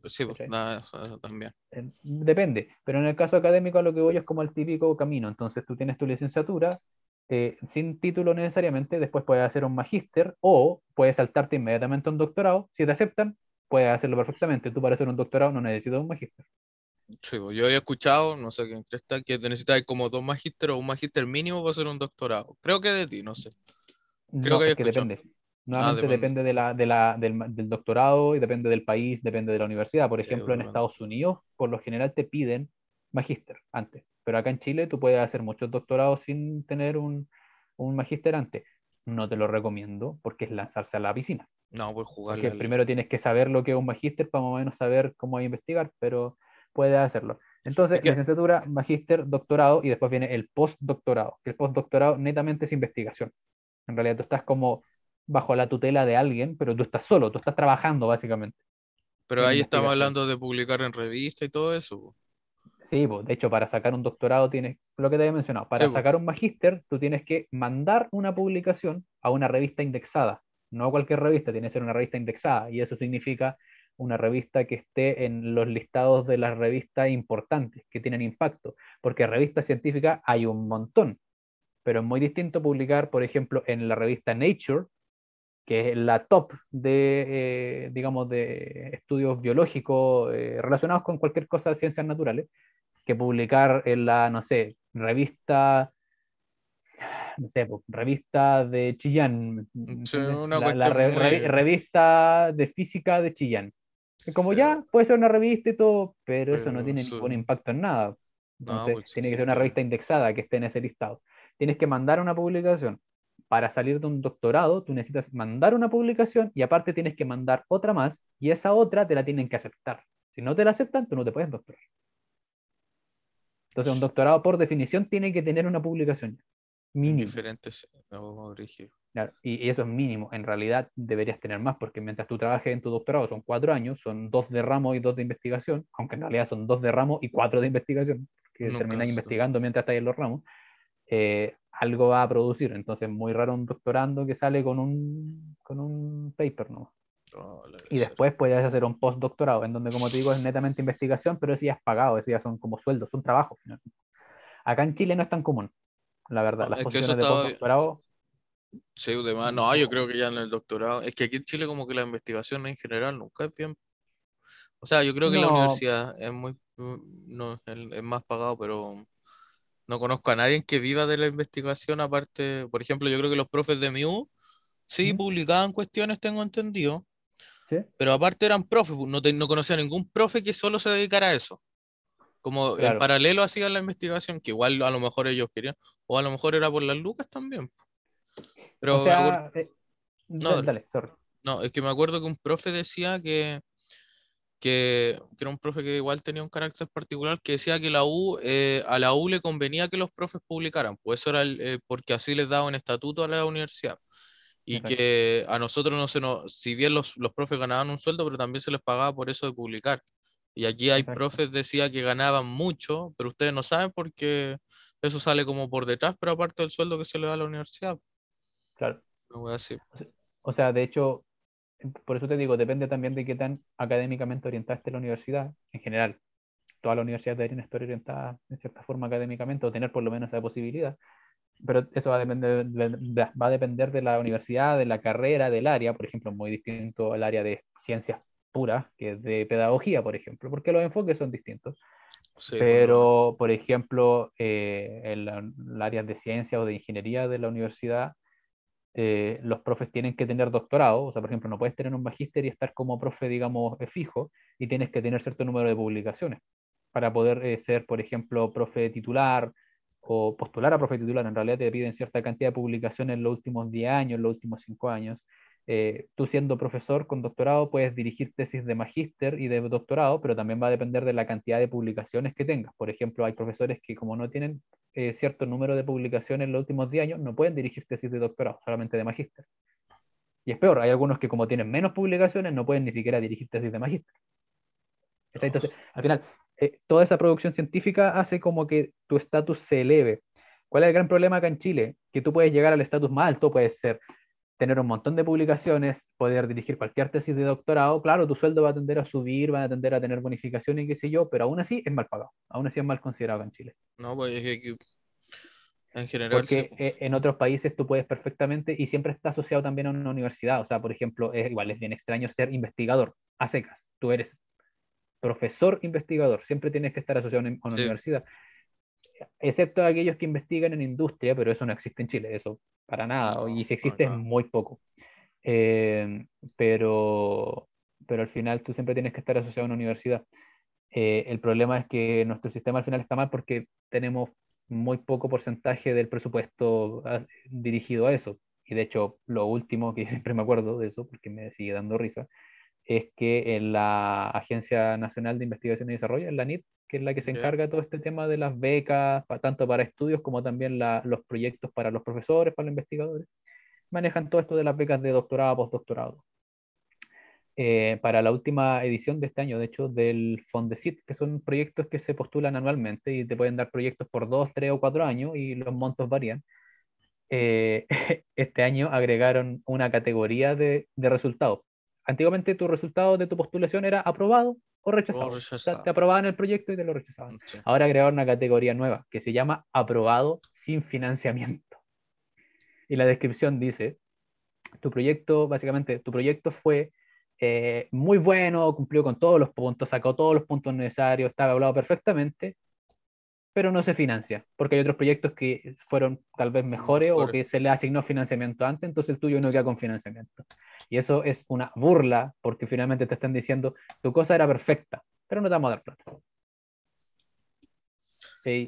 Sí, pues, nada, eso, también. Depende, pero en el caso académico lo que voy es como el típico camino. Entonces tú tienes tu licenciatura, eh, sin título necesariamente, después puedes hacer un magíster o puedes saltarte inmediatamente a un doctorado. Si te aceptan, puedes hacerlo perfectamente. Tú para hacer un doctorado no necesitas un magíster. Sí, pues, yo he escuchado, no sé quién está, que necesitas como dos magísteres o un magíster mínimo para hacer un doctorado. Creo que de ti, no sé. Creo que, depende. Nuevamente ah, depende, de la, de la, del, del, doctorado y depende del país, depende de la universidad. Por ejemplo, en Estados Unidos, por lo general te piden magíster antes. Pero acá en Chile tú puedes hacer muchos doctorados sin tener un, un magíster antes. No te lo recomiendo porque es lanzarse a la piscina. No, pues jugar. Porque primero tienes que saber lo que es un magíster para más o menos saber cómo investigar, pero puedes hacerlo. Entonces, licenciatura, magíster, doctorado y después viene el postdoctorado. El postdoctorado netamente es investigación. En realidad tú estás como bajo la tutela de alguien, pero tú estás solo, tú estás trabajando básicamente. Pero ahí estamos hablando de publicar en revista y todo eso. Sí, de hecho, para sacar un doctorado tienes, lo que te había mencionado, para sacar un magíster, tú tienes que mandar una publicación a una revista indexada. No a cualquier revista, tiene que ser una revista indexada. Y eso significa una revista que esté en los listados de las revistas importantes, que tienen impacto. Porque revistas científicas hay un montón. Pero es muy distinto publicar, por ejemplo, en la revista Nature, que es la top de, eh, digamos, de estudios biológicos eh, relacionados con cualquier cosa de ciencias naturales, que publicar en la, no sé, revista, no sé, revista de Chillán, la, revista de física de Chillán. Como ya, puede ser una revista y todo, pero, eso no tiene ningún impacto en nada. Entonces, pues tiene que ser una revista indexada que esté en ese listado. Tienes que mandar una publicación para salir de un doctorado, tú necesitas mandar una publicación y aparte tienes que mandar otra más y esa otra te la tienen que aceptar. Si no te la aceptan, tú no te puedes doctorar. Entonces, un doctorado por definición tiene que tener una publicación mínimo. Diferentes, y, eso es mínimo. En realidad deberías tener más, porque mientras tú trabajes en tu doctorado son cuatro años, son dos de ramo y dos de investigación, aunque en realidad son dos de ramo y cuatro de investigación, que terminas investigando mientras estás en los ramos. Eh, algo va a producir. Entonces, muy raro un doctorando que sale con un, con un paper, ¿no? y después puedes hacer un postdoctorado, en donde, como te digo, es netamente investigación, pero eso ya es pagado, eso ya son como sueldos, son trabajos. Acá en Chile no es tan común, la verdad. Las posiciones de postdoctorado. Sí, demás. No, yo creo que ya en el doctorado. Es que aquí en Chile, como que la investigación en general nunca es bien. O sea, yo creo que la universidad es muy. No, es más pagado, pero no conozco a nadie que viva de la investigación, aparte, por ejemplo, yo creo que los profes de MIU sí publicaban cuestiones, tengo entendido, ¿Sí? pero aparte eran profes, no, no conocía ningún profe que solo se dedicara a eso. Como en paralelo hacían la investigación, que igual a lo mejor ellos querían, o a lo mejor era por las lucas también. Pero o sea, eh, no, dale, no, es que me acuerdo que un profe decía que que, era un profe que igual tenía un carácter particular, que decía que la U, eh, a la U le convenía que los profes publicaran, pues eso era eh, porque así les daba un estatuto a la universidad. Y que a nosotros no se nos, si bien los, los, profes ganaban un sueldo, pero también se les pagaba por eso de publicar. Y aquí hay profes decía que ganaban mucho, pero ustedes no saben porque eso sale como por detrás, pero aparte del sueldo que se le da a la universidad. Claro. O sea, de hecho, por eso te digo, depende también de qué tan académicamente orientada esté la universidad en general. Todas las universidades deberían estar orientadas en cierta forma académicamente o tener por lo menos esa posibilidad, pero eso va a depender de, va a depender de la universidad, de la carrera, del área. Por ejemplo, muy distinto al área de ciencias puras que de pedagogía, por ejemplo, porque los enfoques son distintos. pero, por ejemplo, eh, en el área de ciencia o de ingeniería de la universidad, eh, los profes tienen que tener doctorado, o sea, por ejemplo, no puedes tener un magíster y estar como profe, digamos, eh, fijo, y tienes que tener cierto número de publicaciones para poder eh, ser, por ejemplo, profe titular o postular a profe titular. En realidad te piden cierta cantidad de publicaciones en los últimos 10 años, en los últimos 5 años. tú siendo profesor con doctorado puedes dirigir tesis de magíster y de doctorado, pero también va a depender de la cantidad de publicaciones que tengas. Por ejemplo, hay profesores que como no tienen eh, cierto número de publicaciones en los últimos 10 años, no pueden dirigir tesis de doctorado, solamente de magíster. Y es peor, hay algunos que como tienen menos publicaciones no pueden ni siquiera dirigir tesis de magíster. Entonces, al final, eh, toda esa producción científica hace como que tu estatus se eleve. ¿Cuál es el gran problema acá en Chile? Que tú puedes llegar al estatus más alto, puedes ser tener un montón de publicaciones, poder dirigir cualquier tesis de doctorado, claro, tu sueldo va a tender a subir, va a tender a tener bonificaciones y qué sé yo, pero aún así es mal pagado, aún así es mal considerado en Chile. No, pues es que en general. Porque e, en otros países tú puedes perfectamente y siempre está asociado también a una universidad, o sea, por ejemplo, es igual, es bien extraño ser investigador a secas, tú eres profesor investigador, siempre tienes que estar asociado a una, universidad excepto aquellos que investigan en industria, pero eso no existe en Chile, eso para nada, y si existe es muy poco. Eh, pero, pero al final tú siempre tienes que estar asociado a una universidad. Eh, el problema es que nuestro sistema al final está mal porque tenemos muy poco porcentaje del presupuesto ah, dirigido a eso. Y de hecho, lo último que siempre me acuerdo de eso, porque me sigue dando risa, es que en la Agencia Nacional de Investigación y Desarrollo, en la NIT, que es la que se encarga de todo este tema de las becas, tanto para estudios como también los proyectos para los profesores, para los investigadores, manejan todo esto de las becas de doctorado, postdoctorado. Eh, para la última edición de este año, de hecho, del Fondesit, que son proyectos que se postulan anualmente y te pueden dar proyectos por dos, tres o cuatro años y los montos varían. Eh, este año agregaron una categoría de, de resultados. Antiguamente tu resultado de tu postulación era aprobado o rechazado. te aprobaban el proyecto y te lo rechazaban. Ahora agregaron una categoría nueva que se llama aprobado sin financiamiento. Y la descripción dice, tu proyecto, básicamente, tu proyecto fue eh, muy bueno, cumplió con todos los puntos, sacó todos los puntos necesarios, estaba hablado perfectamente, pero no se financia, porque hay otros proyectos que fueron tal vez mejores o que se le asignó financiamiento antes, entonces el tuyo no queda con financiamiento. Y eso es una burla, porque finalmente te están diciendo, tu cosa era perfecta, pero no te vamos a dar plata.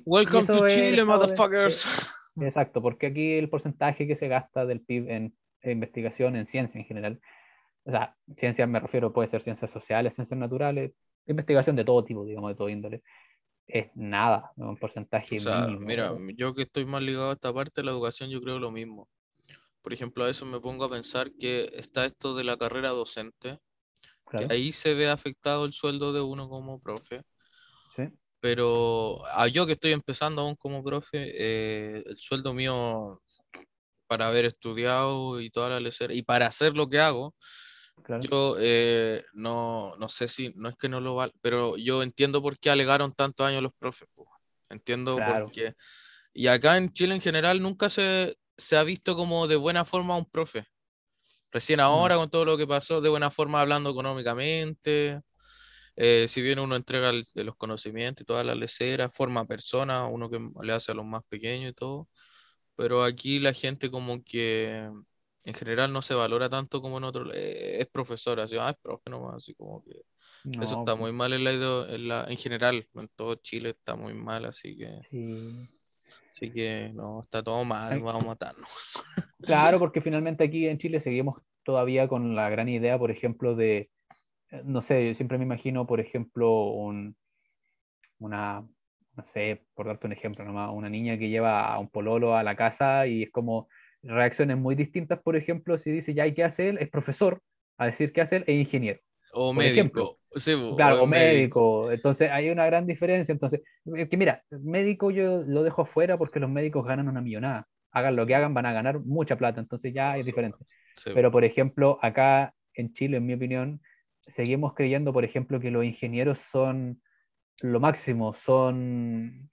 Welcome to Chile, motherfuckers. Exacto, porque aquí el porcentaje que se gasta del PIB en investigación, en ciencia en general, o sea, ciencias me refiero, puede ser ciencias sociales, ciencias naturales, investigación de todo tipo, digamos, de todo índole. Es nada, un porcentaje o sea, Mira, yo que estoy más ligado a esta parte de la educación, yo creo lo mismo. Por ejemplo, a eso me pongo a pensar que está esto de la carrera docente, que ahí se ve afectado el sueldo de uno como profe. Sí. Pero a yo que estoy empezando aún como profe, eh, el sueldo mío para haber estudiado y toda la lecera, y para hacer lo que hago, yo eh, no, no sé si, no es que no lo vale, pero yo entiendo por qué alegaron tantos años los profes. Entiendo por qué. Y acá en Chile en general nunca se, se ha visto como de buena forma un profe. Recién ahora mm. con todo lo que pasó, de buena forma hablando económicamente. Eh, si bien uno entrega los conocimientos y todas las leceras, forma persona, uno que le hace a los más pequeños y todo. Pero aquí la gente como que en general no se valora tanto como en otro, eh, es profesora, así, ah, es profe nomás, así como que eso está muy mal en la, en la, en general, en todo Chile está muy mal, así que sí. así que no, está todo mal, vamos a matarnos. Claro, porque finalmente aquí en Chile seguimos todavía con la gran idea, por ejemplo, de, eh, no sé, yo siempre me imagino, por ejemplo, un, una, no sé, por darte un ejemplo nomás, una niña que lleva a un pololo a la casa y es como, reacciones muy distintas, por ejemplo, si dice ya, ¿y qué hace él? Es profesor, a decir qué hace él es ingeniero. O médico. claro, o médico. Entonces hay una gran diferencia. Entonces, que mira, médico yo lo dejo fuera porque los médicos ganan una millonada. Hagan lo que hagan, van a ganar mucha plata. Entonces ya es diferente. Pero, por ejemplo, acá en Chile, en mi opinión, seguimos creyendo, por ejemplo, que los ingenieros son lo máximo, son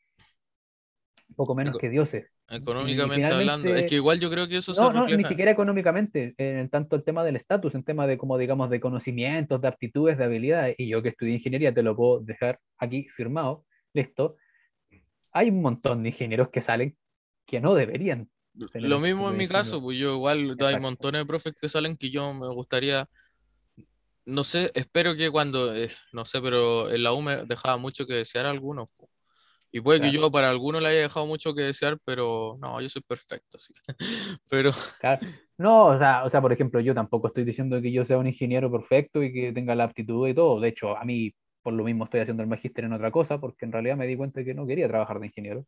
poco menos que dioses. Económicamente hablando, es que igual yo creo que eso no, No, ni siquiera económicamente, en tanto el tema del estatus, en tema de como digamos de conocimientos, de aptitudes, de habilidades, y yo que estudié ingeniería te lo puedo dejar aquí firmado, listo. Hay un montón de ingenieros que salen que no deberían. Lo mismo en mi caso, pues yo igual hay montones de profes que salen que yo me gustaría, no sé, espero que cuando, eh, no sé, pero en la U me dejaba mucho que desear algunos. Pues. Y puede que yo para algunos le haya dejado mucho que desear, pero no, yo soy perfecto. Así. pero... No, o sea, o sea, por ejemplo, yo tampoco estoy diciendo que yo sea un ingeniero perfecto y que tenga la aptitud y todo. De hecho, a mí por lo mismo estoy haciendo el magíster en otra cosa, porque en realidad me di cuenta de que no quería trabajar de ingeniero.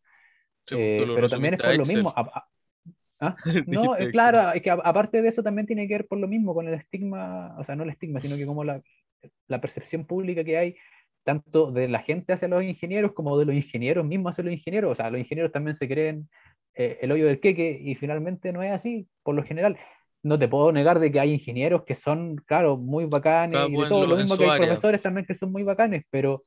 Pues, eh, pero también es por lo mismo. ¿Ah? No, claro, es que aparte de eso también tiene que ver por lo mismo con el estigma, o sea, no el estigma, sino que como la, la percepción pública que hay tanto de la gente hacia los ingenieros como de los ingenieros mismos hacia los ingenieros. O sea, los ingenieros también se creen eh, el hoyo del queque y finalmente no es así, por lo general. No te puedo negar de que hay ingenieros que son, claro, muy bacanes y de todo lo mismo que hay profesores también que son muy bacanes, pero,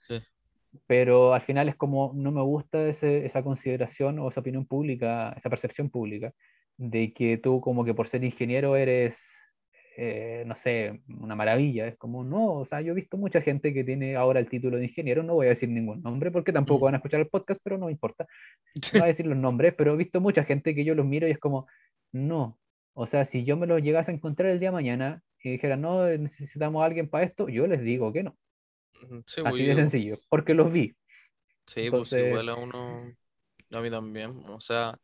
pero al final es como no me gusta ese, esa consideración o esa opinión pública, esa percepción pública de que tú como que por ser ingeniero eres eh, no sé, una maravilla. Es como, no, o sea, yo he visto mucha gente que tiene ahora el título de ingeniero, no voy a decir ningún nombre porque tampoco mm. van a escuchar el podcast, pero no importa. No voy a decir los nombres, pero he visto mucha gente que yo los miro y es como, no. O sea, si yo me los llegase a encontrar el día de mañana y dijera, no, necesitamos a alguien para esto, yo les digo que no. Así pues, de sencillo, porque los vi. Sí, pues igual a uno, a mí también, o sea,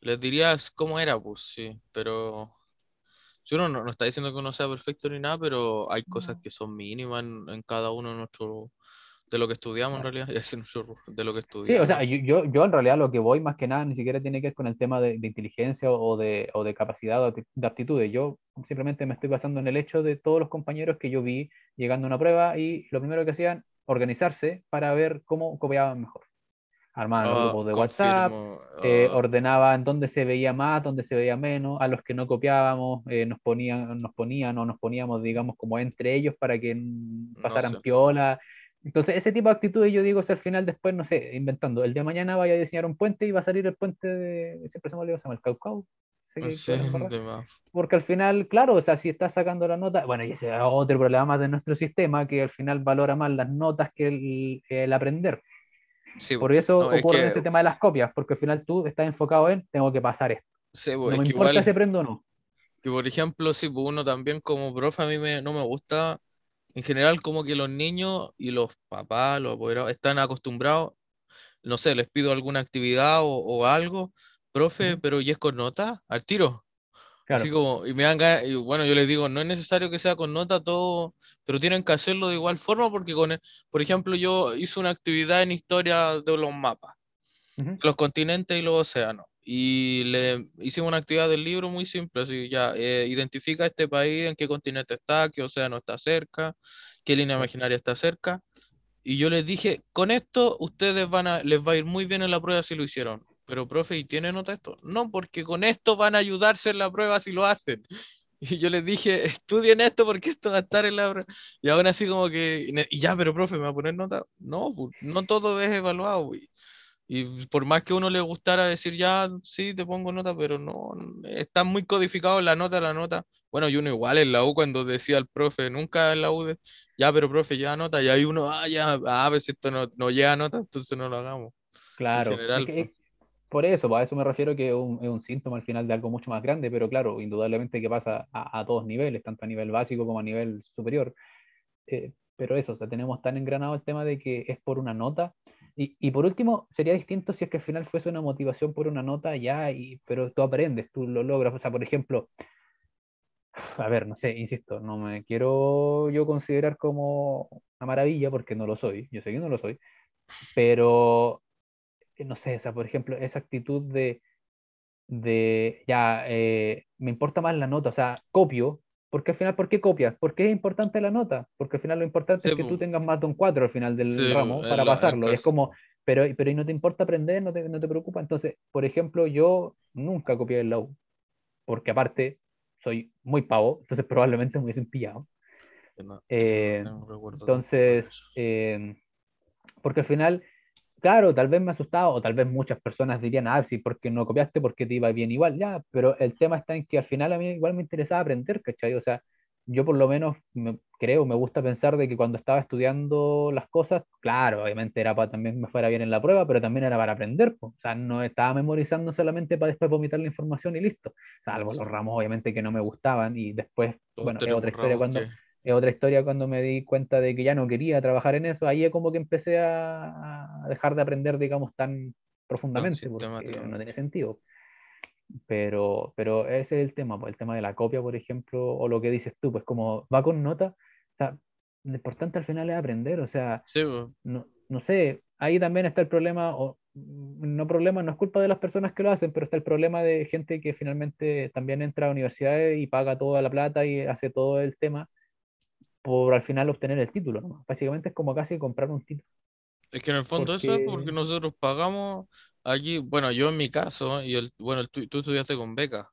les dirías cómo era, pues sí, pero yo no, no, está diciendo que uno sea perfecto ni nada, pero hay cosas que son mínimas en, cada uno de nuestros de lo que estudiamos en realidad, de lo que estudiamos. Sí, o sea, yo, yo en realidad lo que voy más que nada ni siquiera tiene que ver con el tema de, inteligencia o de, o de capacidad o de, aptitudes. Yo simplemente me estoy basando en el hecho de todos los compañeros que yo vi llegando a una prueba y lo primero que hacían, organizarse para ver cómo copiaban mejor. Armaban los ah, grupos de WhatsApp, eh, ah. ordenaban dónde se veía más, dónde se veía menos, a los que no copiábamos eh, nos, ponían, nos ponían o nos poníamos, digamos, como entre ellos para que pasaran piola entonces, ese tipo de actitudes yo digo, si al final después, no sé, inventando, el de mañana vaya a diseñar un puente y va a salir el puente de, siempre se me olvida, se llama el Caucau. Porque al final, claro, o sea, si estás sacando la nota, bueno, y ese es otro problema más de nuestro sistema, que al final valora más las notas que el, aprender. Sí, Por eso ocurre ese tema de las copias, porque al final tú estás enfocado en, tengo que pasar esto. Sí, no me importa si aprendo o no. Que por ejemplo, si uno también como profe, a mí me, no me gusta en general como que los niños y los papás, los apoderados, están acostumbrados, no sé, les pido alguna actividad o, algo, profe, pero ¿y es con nota? Al tiro. Así como, y me dan y bueno, yo les digo, no es necesario que sea con nota todo, pero tienen que hacerlo de igual forma porque con, por ejemplo, yo hice una actividad en historia de los mapas, los continentes y los océanos y le hicimos una actividad del libro muy simple, así ya, eh, identifica este país, en qué continente está, qué océano está cerca, qué línea imaginaria está cerca, y yo les dije, con esto ustedes van a, les va a ir muy bien en la prueba si lo hicieron, pero profe, ¿y tiene nota esto? No, porque con esto van a ayudarse en la prueba si lo hacen. Y yo les dije, estudien esto porque esto va a estar en la prueba. Y aún así como que, y ya, pero profe, ¿me va a poner nota? No, pues, no todo es evaluado. Y por más que uno le gustara decir, ya, sí, te pongo nota, pero no, está muy codificado la nota, la nota. Bueno, y uno igual en la U cuando decía al profe, nunca en la U, ya, pero profe, ya nota, y ahí uno, ah, ya, ah, a ver si esto no, no llega nota, entonces no lo hagamos. Claro, pues. Por eso, a eso me refiero que es un, es un, síntoma al final de algo mucho más grande, pero claro, indudablemente que pasa a, a todos niveles, tanto a nivel básico como a nivel superior. Eh, pero eso, o sea, tenemos tan engranado el tema de que es por una nota y, por último, sería distinto si es que al final fuese una motivación por una nota ya, y, pero tú aprendes, tú lo logras. O sea, por ejemplo, a ver, no sé, insisto, no me quiero yo considerar como una maravilla porque no lo soy, yo sé que no lo soy, pero no sé, o sea, por ejemplo, esa actitud de, de ya, eh, me importa más la nota, o sea, copio, porque al final, ¿por qué copias? Porque es importante la nota, porque al final lo importante es que tú tengas más de un 4 al final del ramo para pasarlo. Y es como, pero, pero no te importa aprender, no te, no te preocupa. Entonces, por ejemplo, yo nunca copié el la porque aparte soy muy pavo, entonces probablemente me hubiesen pillado. Eh, entonces, eh, porque al final claro, tal vez me asustado, o tal vez muchas personas dirían, ah, sí, porque no copiaste, porque te iba bien igual, ya, pero el tema está en que al final a mí igual me interesaba aprender, ¿cachai? O sea, yo por lo menos me, creo, me gusta pensar de que cuando estaba estudiando las cosas, claro, obviamente era para también me fuera bien en la prueba, pero también era para aprender, o sea, no estaba memorizando solamente para después vomitar la información y listo, salvo los ramos obviamente que no me gustaban y después, bueno, es otra historia cuando es otra historia cuando me di cuenta de que ya no quería trabajar en eso, ahí es como que empecé a, dejar de aprender, digamos, tan profundamente, porque no tiene sentido. Pero, pero ese es el tema, pues, el tema de la copia, por ejemplo, o lo que dices tú, pues como va con nota, o sea, lo importante al final es aprender, o sea, pues. no, no, sé, ahí también está el problema, o no problema, no es culpa de las personas que lo hacen, pero está el problema de gente que finalmente también entra a universidades y paga toda la plata y hace todo el tema por al final obtener el título. Básicamente es como casi comprar un título. Es que en el fondo eso es porque nosotros pagamos allí, bueno, yo en mi caso, y el, bueno, tú, estudiaste con beca.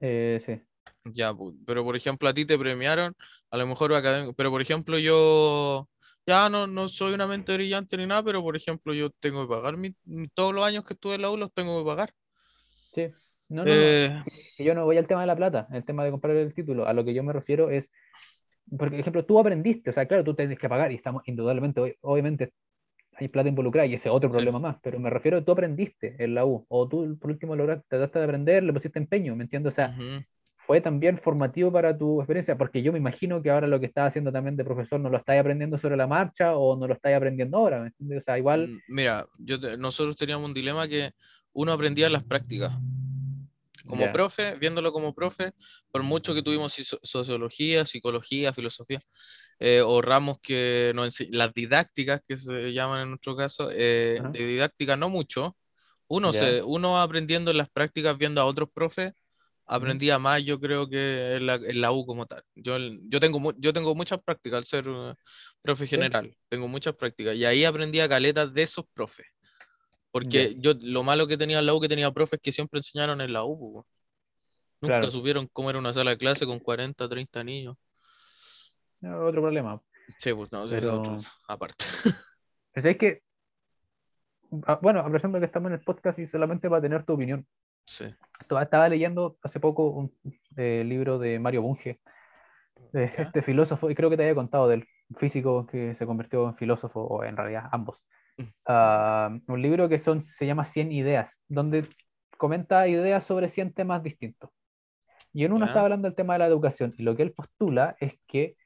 Eh, sí. Ya, pero por ejemplo a ti te premiaron, a lo mejor académico, pero por ejemplo yo ya no, no soy una mente brillante ni nada, pero por ejemplo yo tengo que pagar mi, todos los años que estuve en la U los tengo que pagar. Sí. No, no, no. Eh, yo no voy al tema de la plata, el tema de comprar el título. A lo que yo me refiero es por ejemplo, tú aprendiste, o sea, claro, tú tienes que pagar y estamos indudablemente, obviamente hay plata involucrada y ese es otro problema más, pero me refiero a tú aprendiste en la U, o tú por último lograste, trataste de aprender, le pusiste empeño, ¿me entiendes? O sea, fue también formativo para tu experiencia? Porque yo me imagino que ahora lo que estás haciendo también de profesor no lo estás aprendiendo sobre la marcha o no lo estás aprendiendo ahora. O sea, igual... Mm, mira, yo nosotros teníamos un dilema que uno aprendía las prácticas. Como profe, viéndolo como profe, por mucho que tuvimos sociología, psicología, filosofía, eh, o ramos que no las didácticas que se llaman en nuestro caso, eh, de didáctica no mucho, uno, se, uno aprendiendo en las prácticas viendo a otros profes, aprendía más yo creo que en la, en la U como tal. Yo, yo, tengo, yo tengo muchas prácticas al ser uh, profe general, tengo muchas prácticas y ahí aprendía caletas de esos profes. Porque yo lo malo que tenía en la U que tenía profes que siempre enseñaron en la U. Nunca supieron cómo era una sala de clase con 40, 30 niños. otro problema. Sí, pues no, Pero... otro, aparte. Es que, ah, bueno, ejemplo que estamos en el podcast y solamente va a tener tu opinión. Sí. Estaba leyendo hace poco un eh, libro de Mario Bunge, de este filósofo, y creo que te había contado del físico que se convirtió en filósofo, o en realidad ambos. Ah, un libro que son, se llama 100 ideas, donde comenta ideas sobre 100 temas distintos. Y en uno está hablando del tema de la educación, y lo que él postula es que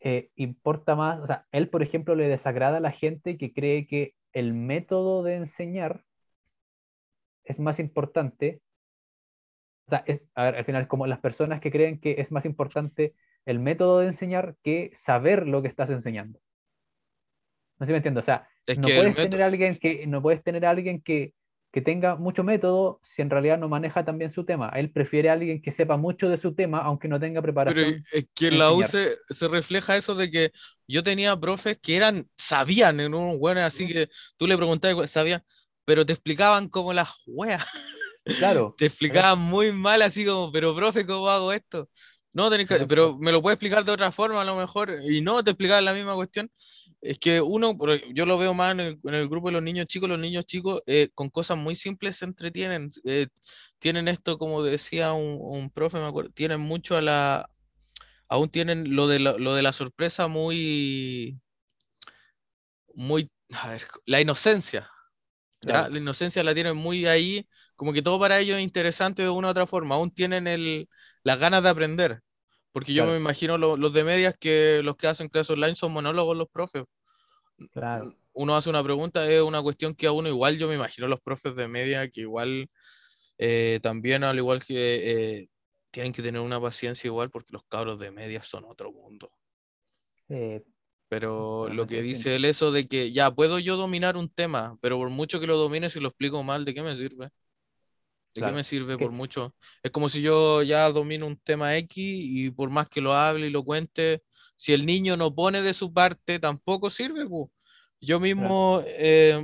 eh, importa más, o sea, él, por ejemplo, le desagrada a la gente que cree que el método de enseñar es más importante, o sea, es, a ver, al final como las personas que creen que es más importante el método de enseñar que saber lo que estás enseñando. No sé si me entiendo, o sea, no puedes tener alguien que no puedes tener a alguien que, que, tenga mucho método si en realidad no maneja también su tema. Él prefiere a alguien que sepa mucho de su tema aunque no tenga preparación. Pero es que en la use se refleja eso de que yo tenía profes que eran sabían en un bueno así que tú le preguntabas sabían pero te explicaban como las weas. Claro. te explicaban muy mal, así como, pero profe, ¿cómo hago esto? No, tenés que, pero me lo puedes explicar de otra forma a lo mejor, y no te explicaban la misma cuestión. Es que uno, yo lo veo más en el, grupo de los niños chicos, los niños chicos eh, con cosas muy simples se entretienen. Eh, tienen esto, como decía un, un, profe, me acuerdo, tienen mucho a la. Aún tienen lo de la, lo de la sorpresa muy. Muy. A ver, la inocencia. La inocencia la tienen muy ahí, como que todo para ellos es interesante de una u otra forma, aún tienen el, las ganas de aprender, porque yo me imagino los de medias que los que hacen clases online son monólogos los profes. Claro. Uno hace una pregunta, es una cuestión que a uno igual yo me imagino los profes de media que igual eh, también al igual que eh, tienen que tener una paciencia igual porque los cabros de media son otro mundo. Eh, pero lo que dice él eso de que ya puedo yo dominar un tema, pero por mucho que lo domine, si lo explico mal, ¿de qué me sirve? ¿De qué me sirve por mucho? Es como si yo ya domino un tema X y por más que lo hable y lo cuente, si el niño no pone de su parte, tampoco sirve. Yo mismo eh,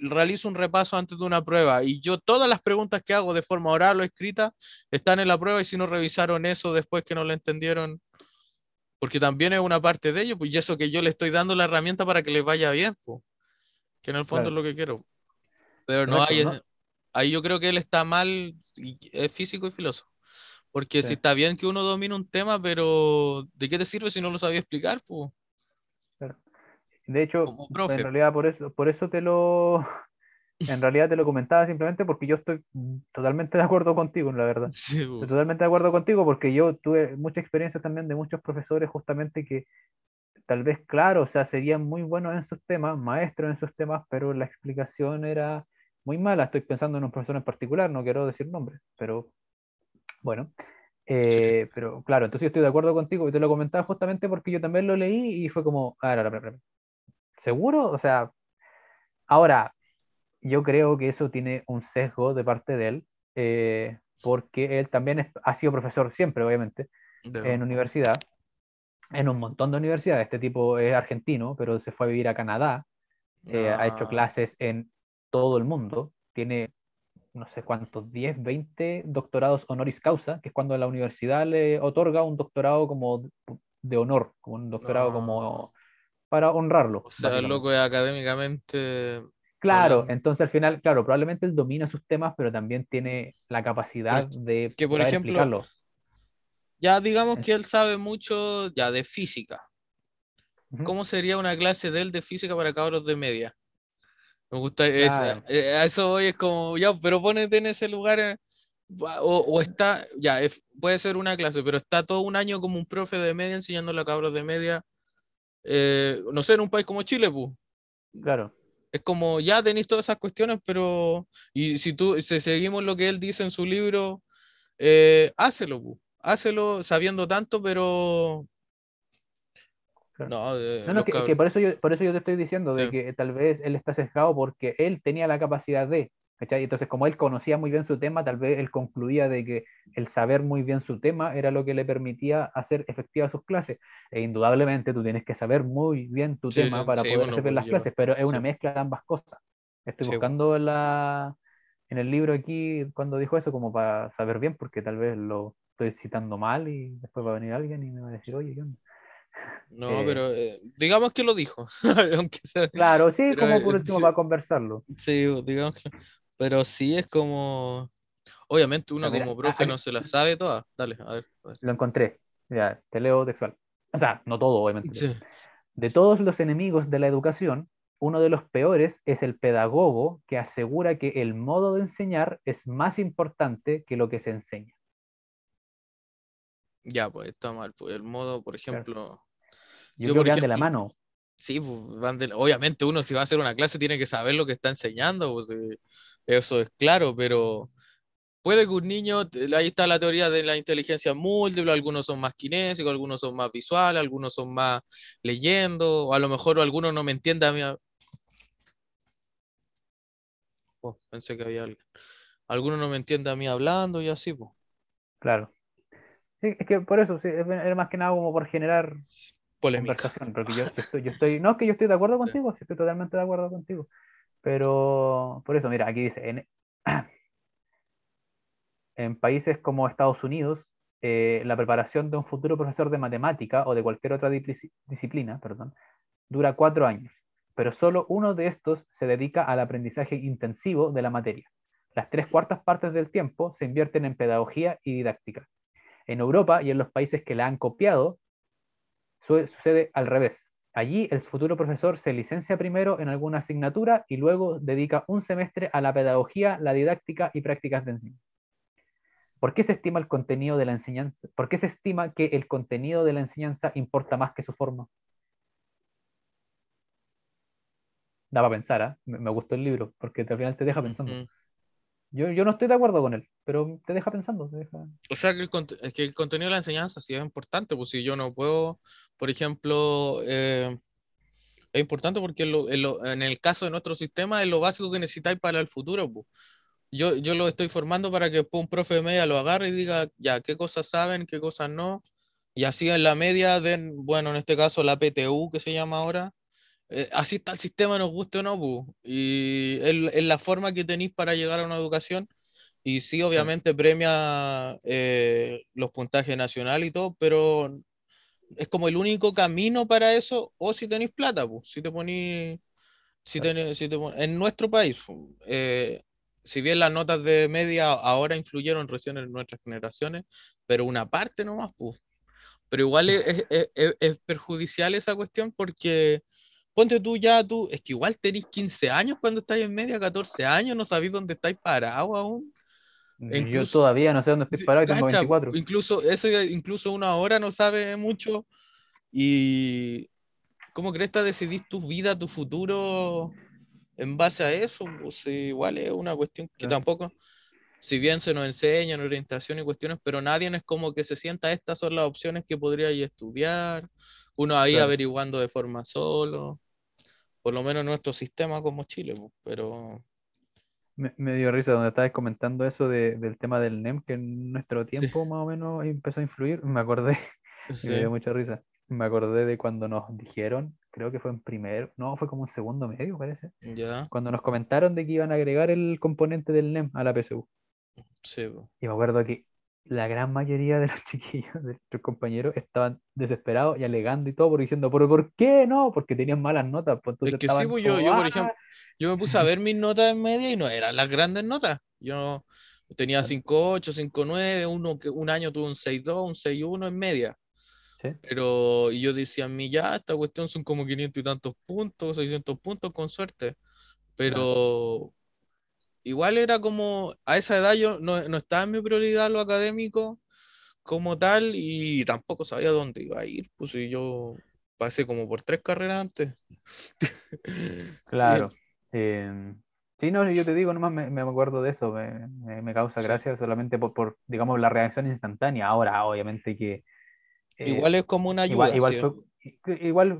realizo un repaso antes de una prueba y yo todas las preguntas que hago de forma oral o escrita están en la prueba y si no revisaron eso después que no lo entendieron, porque también es una parte de ellos, pues y eso que yo le estoy dando la herramienta para que les vaya bien, pues, que en el fondo es lo que quiero. Pero no hay, ahí yo creo que él está mal, es físico y filósofo. Porque si está bien que uno domine un tema, pero ¿de qué te sirve si no lo sabía explicar? Pues? De hecho, en realidad por eso, por eso te lo, en realidad te lo comentaba simplemente porque yo estoy totalmente de acuerdo contigo, la verdad. estoy totalmente de acuerdo contigo porque yo tuve mucha experiencia también de muchos profesores justamente que tal vez, claro, o sea, serían muy buenos en sus temas, maestros en sus temas, pero la explicación era muy mala. Estoy pensando en un profesor en particular, no quiero decir nombres, pero bueno. Eh, pero claro, entonces yo estoy de acuerdo contigo y te lo comentaba justamente porque yo también lo leí y fue como, a ver, ¿seguro? O sea, ahora, yo creo que eso tiene un sesgo de parte de él, eh, porque él también ha sido profesor siempre, obviamente, en universidad, en un montón de universidades. Este tipo es argentino, pero se fue a vivir a Canadá, eh, ha hecho ah. clases en todo el mundo, tiene no sé cuántos, 10, 20 doctorados honoris causa, que es cuando la universidad le otorga un doctorado como de honor, como un doctorado como para honrarlo. O sea, loco es académicamente Claro, entonces al final, claro, probablemente él domina sus temas, pero también tiene la capacidad de que, por ejemplo, Ya digamos que él sabe mucho ya de física. ¿Cómo sería una clase de él de física para cabros de media? Me gusta, eh, a eso voy, es como, ya, pero ponete en ese lugar, eh, o, está, ya, puede ser una clase, pero está todo un año como un profe de media enseñándole a cabros de media, eh, no sé, en un país como Chile, pues. Claro. Es como, ya tenéis todas esas cuestiones, pero, y si tú, si seguimos lo que él dice en su libro, eh, hácelo, pu. hácelo sabiendo tanto, pero... No, eh, no, que, por, eso yo, por eso yo te estoy diciendo, de que tal vez él está sesgado porque él tenía la capacidad de, entonces, como él conocía muy bien su tema, tal vez él concluía de que el saber muy bien su tema era lo que le permitía hacer efectivas sus clases. E indudablemente tú tienes que saber muy bien tu tema para poder hacer las clases, pero es una mezcla de ambas cosas. Estoy buscando la, en el libro aquí cuando dijo eso como para saber bien, porque tal vez lo estoy citando mal y después va a venir alguien y me va a decir, oye, ¿qué onda? No, eh, pero eh, digamos que lo dijo. claro, sí, como por último va a conversarlo. Sí, digamos que... Pero sí es como. Obviamente uno como profe no se la sabe toda. Dale, a ver, Lo encontré. Ya, te leo textual. O sea, no todo, obviamente. De todos los enemigos de la educación, uno de los peores es el pedagogo que asegura que el modo de enseñar es más importante que lo que se enseña. Ya, pues está mal. Pues el modo, por ejemplo. Yo, creo que van de la mano. Sí, pues, van de, obviamente uno si va a hacer una clase tiene que saber lo que está enseñando. Pues, eh, eso es claro, pero puede que un niño, ahí está la teoría de la inteligencia múltiple, algunos son más kinésicos, algunos son más visuales, algunos son más leyendo, o a lo mejor algunos no me entiendan. mí. Oh, pensé que había alguien. Algunos no me entienden a mí hablando y así, pues. Claro. Sí, es que por eso, sí, era más que nada como por generar conversación, porque yo, estoy, yo estoy, no es que yo estoy de acuerdo contigo, estoy totalmente de acuerdo contigo. Pero por eso, mira, aquí dice, en, en países como Estados Unidos, eh, la preparación de un futuro profesor de matemática o de cualquier otra disciplina perdón, dura cuatro años, pero solo uno de estos se dedica al aprendizaje intensivo de la materia. Las tres cuartas partes del tiempo se invierten en pedagogía y didáctica. En Europa y en los países que la han copiado, sucede al revés. Allí el futuro profesor se licencia primero en alguna asignatura y luego dedica un semestre a la pedagogía, la didáctica y prácticas de enseñanza. ¿Por qué se estima el contenido de la enseñanza? ¿Por qué se estima que el contenido de la enseñanza importa más que su forma? Daba a pensar, ¿eh? me, gustó el libro, porque al final te deja pensando. Yo, yo, no estoy de acuerdo con él, pero te deja pensando. O sea, que el, que el contenido de la enseñanza sí es importante, pues si yo no puedo por ejemplo, eh, es importante porque en, el caso de nuestro sistema es lo básico que necesitáis para el futuro. Yo, yo lo estoy formando para que un profe de media lo agarre y diga, ya, qué cosas saben, qué cosas no. Y así en la media den, bueno, en este caso la PTU que se llama ahora, eh, así está el sistema, nos guste o no, y es, la forma que tenéis para llegar a una educación. Y sí, obviamente premia eh, los puntajes nacionales y todo, pero es como el único camino para eso, o si tenéis plata, si te ponéis, si, si te en nuestro país, eh, si bien las notas de media ahora influyeron recién en nuestras generaciones, pero una parte nomás, pues. Pero igual es, es, perjudicial esa cuestión porque ponte tú ya, tú, es que igual tenéis 15 años cuando estáis en media, 14 años, no sabéis dónde estáis parados aún. Yo todavía no sé dónde estoy parado y tengo 24. Incluso, eso, incluso una hora no sabe mucho. Y ¿cómo crees que decidís tu vida, tu futuro en base a eso? Pues igual es una cuestión que tampoco, si bien se nos enseñan orientación y cuestiones, pero nadie es como que se sienta estas son las opciones que podría estudiar. Uno ahí averiguando de forma solo. Por lo menos nuestro sistema como Chile, pues, pero me, dio risa donde estabas comentando eso del tema del NEM, que en nuestro tiempo más o menos empezó a influir. Me acordé, me dio mucha risa. Me acordé de cuando nos dijeron, creo que fue en primer, no, fue como un segundo medio, parece. Ya. Cuando nos comentaron de que iban a agregar el componente del NEM a la PSU. Sí. Y me acuerdo que la gran mayoría de los chiquillos, de nuestros compañeros, estaban desesperados y alegando y todo, por diciendo, ¿pero por qué no? Porque tenían malas notas. Pues, es que sí, pues, yo, yo, por ah". ejemplo, yo me puse a ver mis notas en media y no eran las grandes notas. Yo tenía 5.8, 5.9, uno, un año tuve un 6.2, un 6.1 en media. ¿Sí? Pero yo decía a mí, ya, esta cuestión son como 500 y tantos puntos, 600 puntos con suerte. Pero igual era como, a esa edad yo no, no estaba en mi prioridad lo académico como tal y tampoco sabía dónde iba a ir, pues y yo pasé como por tres carreras antes. Claro. Em, sí. no, yo te digo, nomás me, me acuerdo de eso, me, me, causa gracia solamente por, por, digamos, la reacción instantánea. Ahora, obviamente que... Eh, igual es como una ayuda. Igual, igual,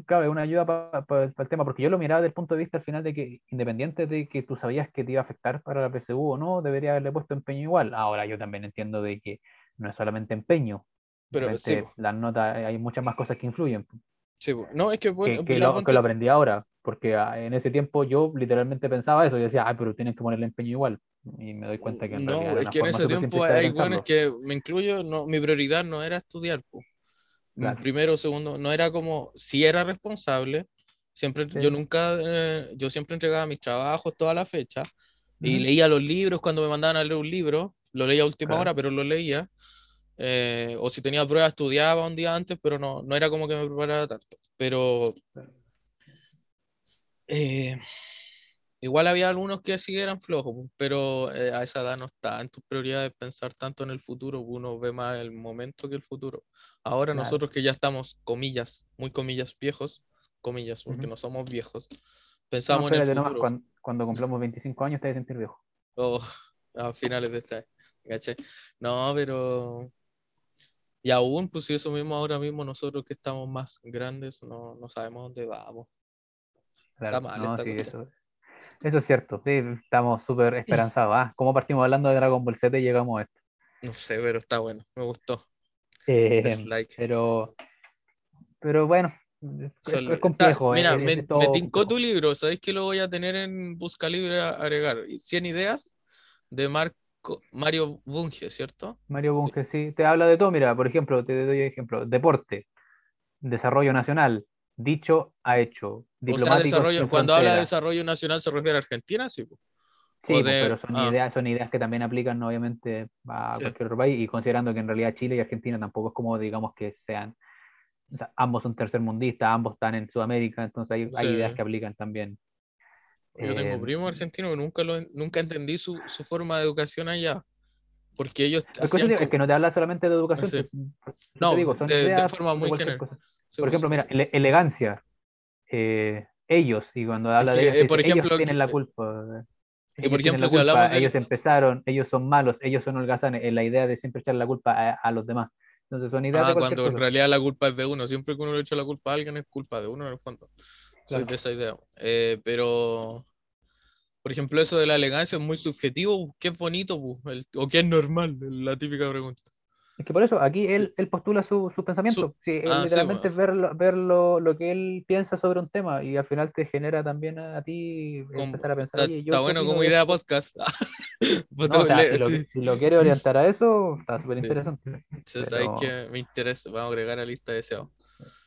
claro, es una ayuda para el tema, porque yo lo miraba desde el punto de vista al final de que, independiente de que tú sabías que te iba a afectar para la PSU o no, debería haberle puesto empeño igual. Ahora yo también entiendo de que no es solamente empeño. Pero las notas, hay muchas más cosas que influyen. Sí, no, es que, bueno, que, lo, que, lo, aprendí ahora, porque ah, en ese tiempo yo literalmente pensaba eso, y decía, ay, pero tienes que ponerle empeño igual, y me doy cuenta que en no, es que en ese tiempo hay es que me incluyo, no, mi prioridad no era estudiar, pues. Primero, segundo, no era como, si era responsable, siempre, yo nunca, eh, yo siempre entregaba mis trabajos toda la fecha, y leía los libros cuando me mandaban a leer un libro, lo leía a última hora, pero lo leía, eh, o si tenía pruebas, estudiaba un día antes, pero no, no era como que me preparara tanto. Pero eh, igual había algunos que sí eran flojos, pero eh, a esa edad no está en tus prioridades pensar tanto en el futuro, uno ve más el momento que el futuro. Ahora nosotros que ya estamos, comillas, muy comillas, viejos, comillas, porque no somos viejos, pensamos en el futuro. cuando, cuando, cumplamos 25 años te vas a sentir viejo. Oh, a finales de este año. No, pero y aún, pues eso mismo ahora mismo nosotros que estamos más grandes no, no sabemos dónde vamos. Eso, es cierto, sí, estamos súper esperanzados. ¿ah? ¿Cómo partimos hablando de Dragon Ball Z y llegamos a esto? No sé, pero está bueno, me gustó. Eh, pero, pero bueno, es, complejo. mira, eh, me, me, tincó tu libro, ¿sabéis que lo voy a tener en Busca Libre a agregar? 100 ideas de Mark Mario Bunge, ¿cierto? Mario Bunge, sí. Te habla de todo. Mira, por ejemplo, te doy ejemplo. Deporte, desarrollo nacional, dicho a hecho. Diplomático cuando habla de desarrollo nacional se refiere a Argentina, sí. Sí, pero son, ah. ideas, son ideas que también aplican obviamente a cualquier otro país y considerando que en realidad Chile y Argentina tampoco es como digamos que sean, ambos son tercermundistas, ambos están en Sudamérica, entonces hay, hay ideas que aplican también yo tengo eh, primo argentino que nunca, lo, nunca entendí su, su forma de educación allá. Porque ellos. Es, que no te habla solamente de educación. no, digo, son de, forma muy general. Por ejemplo, mira, elegancia. Eh, ellos, y cuando habla de ellos, eh, por ejemplo, ellos tienen la culpa. Ellos, por ejemplo, si ellos empezaron, ellos son malos, ellos son holgazanes, la idea de siempre echar la culpa a, los demás. Entonces son ideas ah, cuando en realidad la culpa es de uno, siempre que uno le echa la culpa a alguien es culpa de uno en el fondo soy de esa idea. Eh, pero, por ejemplo, eso de la elegancia es muy subjetivo. ¿Qué es bonito o qué es normal? La típica pregunta. Es que por eso, aquí él, él postula su, su pensamiento. sí, ah, literalmente es ver, ver lo, lo, que él piensa sobre un tema y al final te genera también a, ti empezar a pensar. Está, está bueno como idea podcast. Pues no, o sea, si, lo, si, lo, quiere orientar a eso, está súper interesante. Entonces, Pero... que me interesa. Vamos a agregar a la lista de deseos.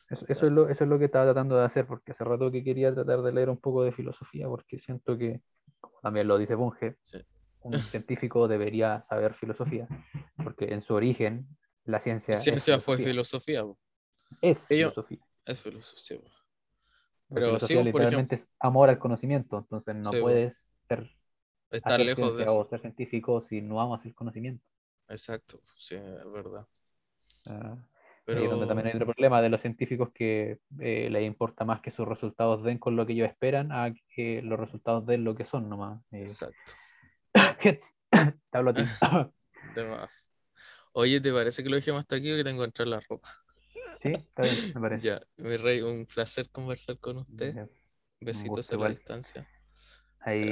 Eso, es lo, eso es lo que estaba tratando de hacer, porque hace rato que quería tratar de leer un poco de filosofía, porque siento que, como también lo dice Bunge, un científico debería saber filosofía, porque en su origen la ciencia... La ciencia fue filosofía. Es filosofía. Es filosofía. Pero filosofía literalmente es amor al conocimiento, entonces no puedes ser, estar lejos de o ser científico si no amas el conocimiento. Exacto, sí, es verdad. Ah, pero... donde también hay otro problema de los científicos que eh, les importa más que sus resultados den con lo que ellos esperan a que los resultados den lo que son nomás. Eh. Exacto. Te hablo a ti. Oye, ¿te parece que lo dejemos hasta aquí o que tengo que entrar la ropa? Sí, está bien, me parece. Ya, mi rey, un placer conversar con usted. Besitos a la distancia. Ahí.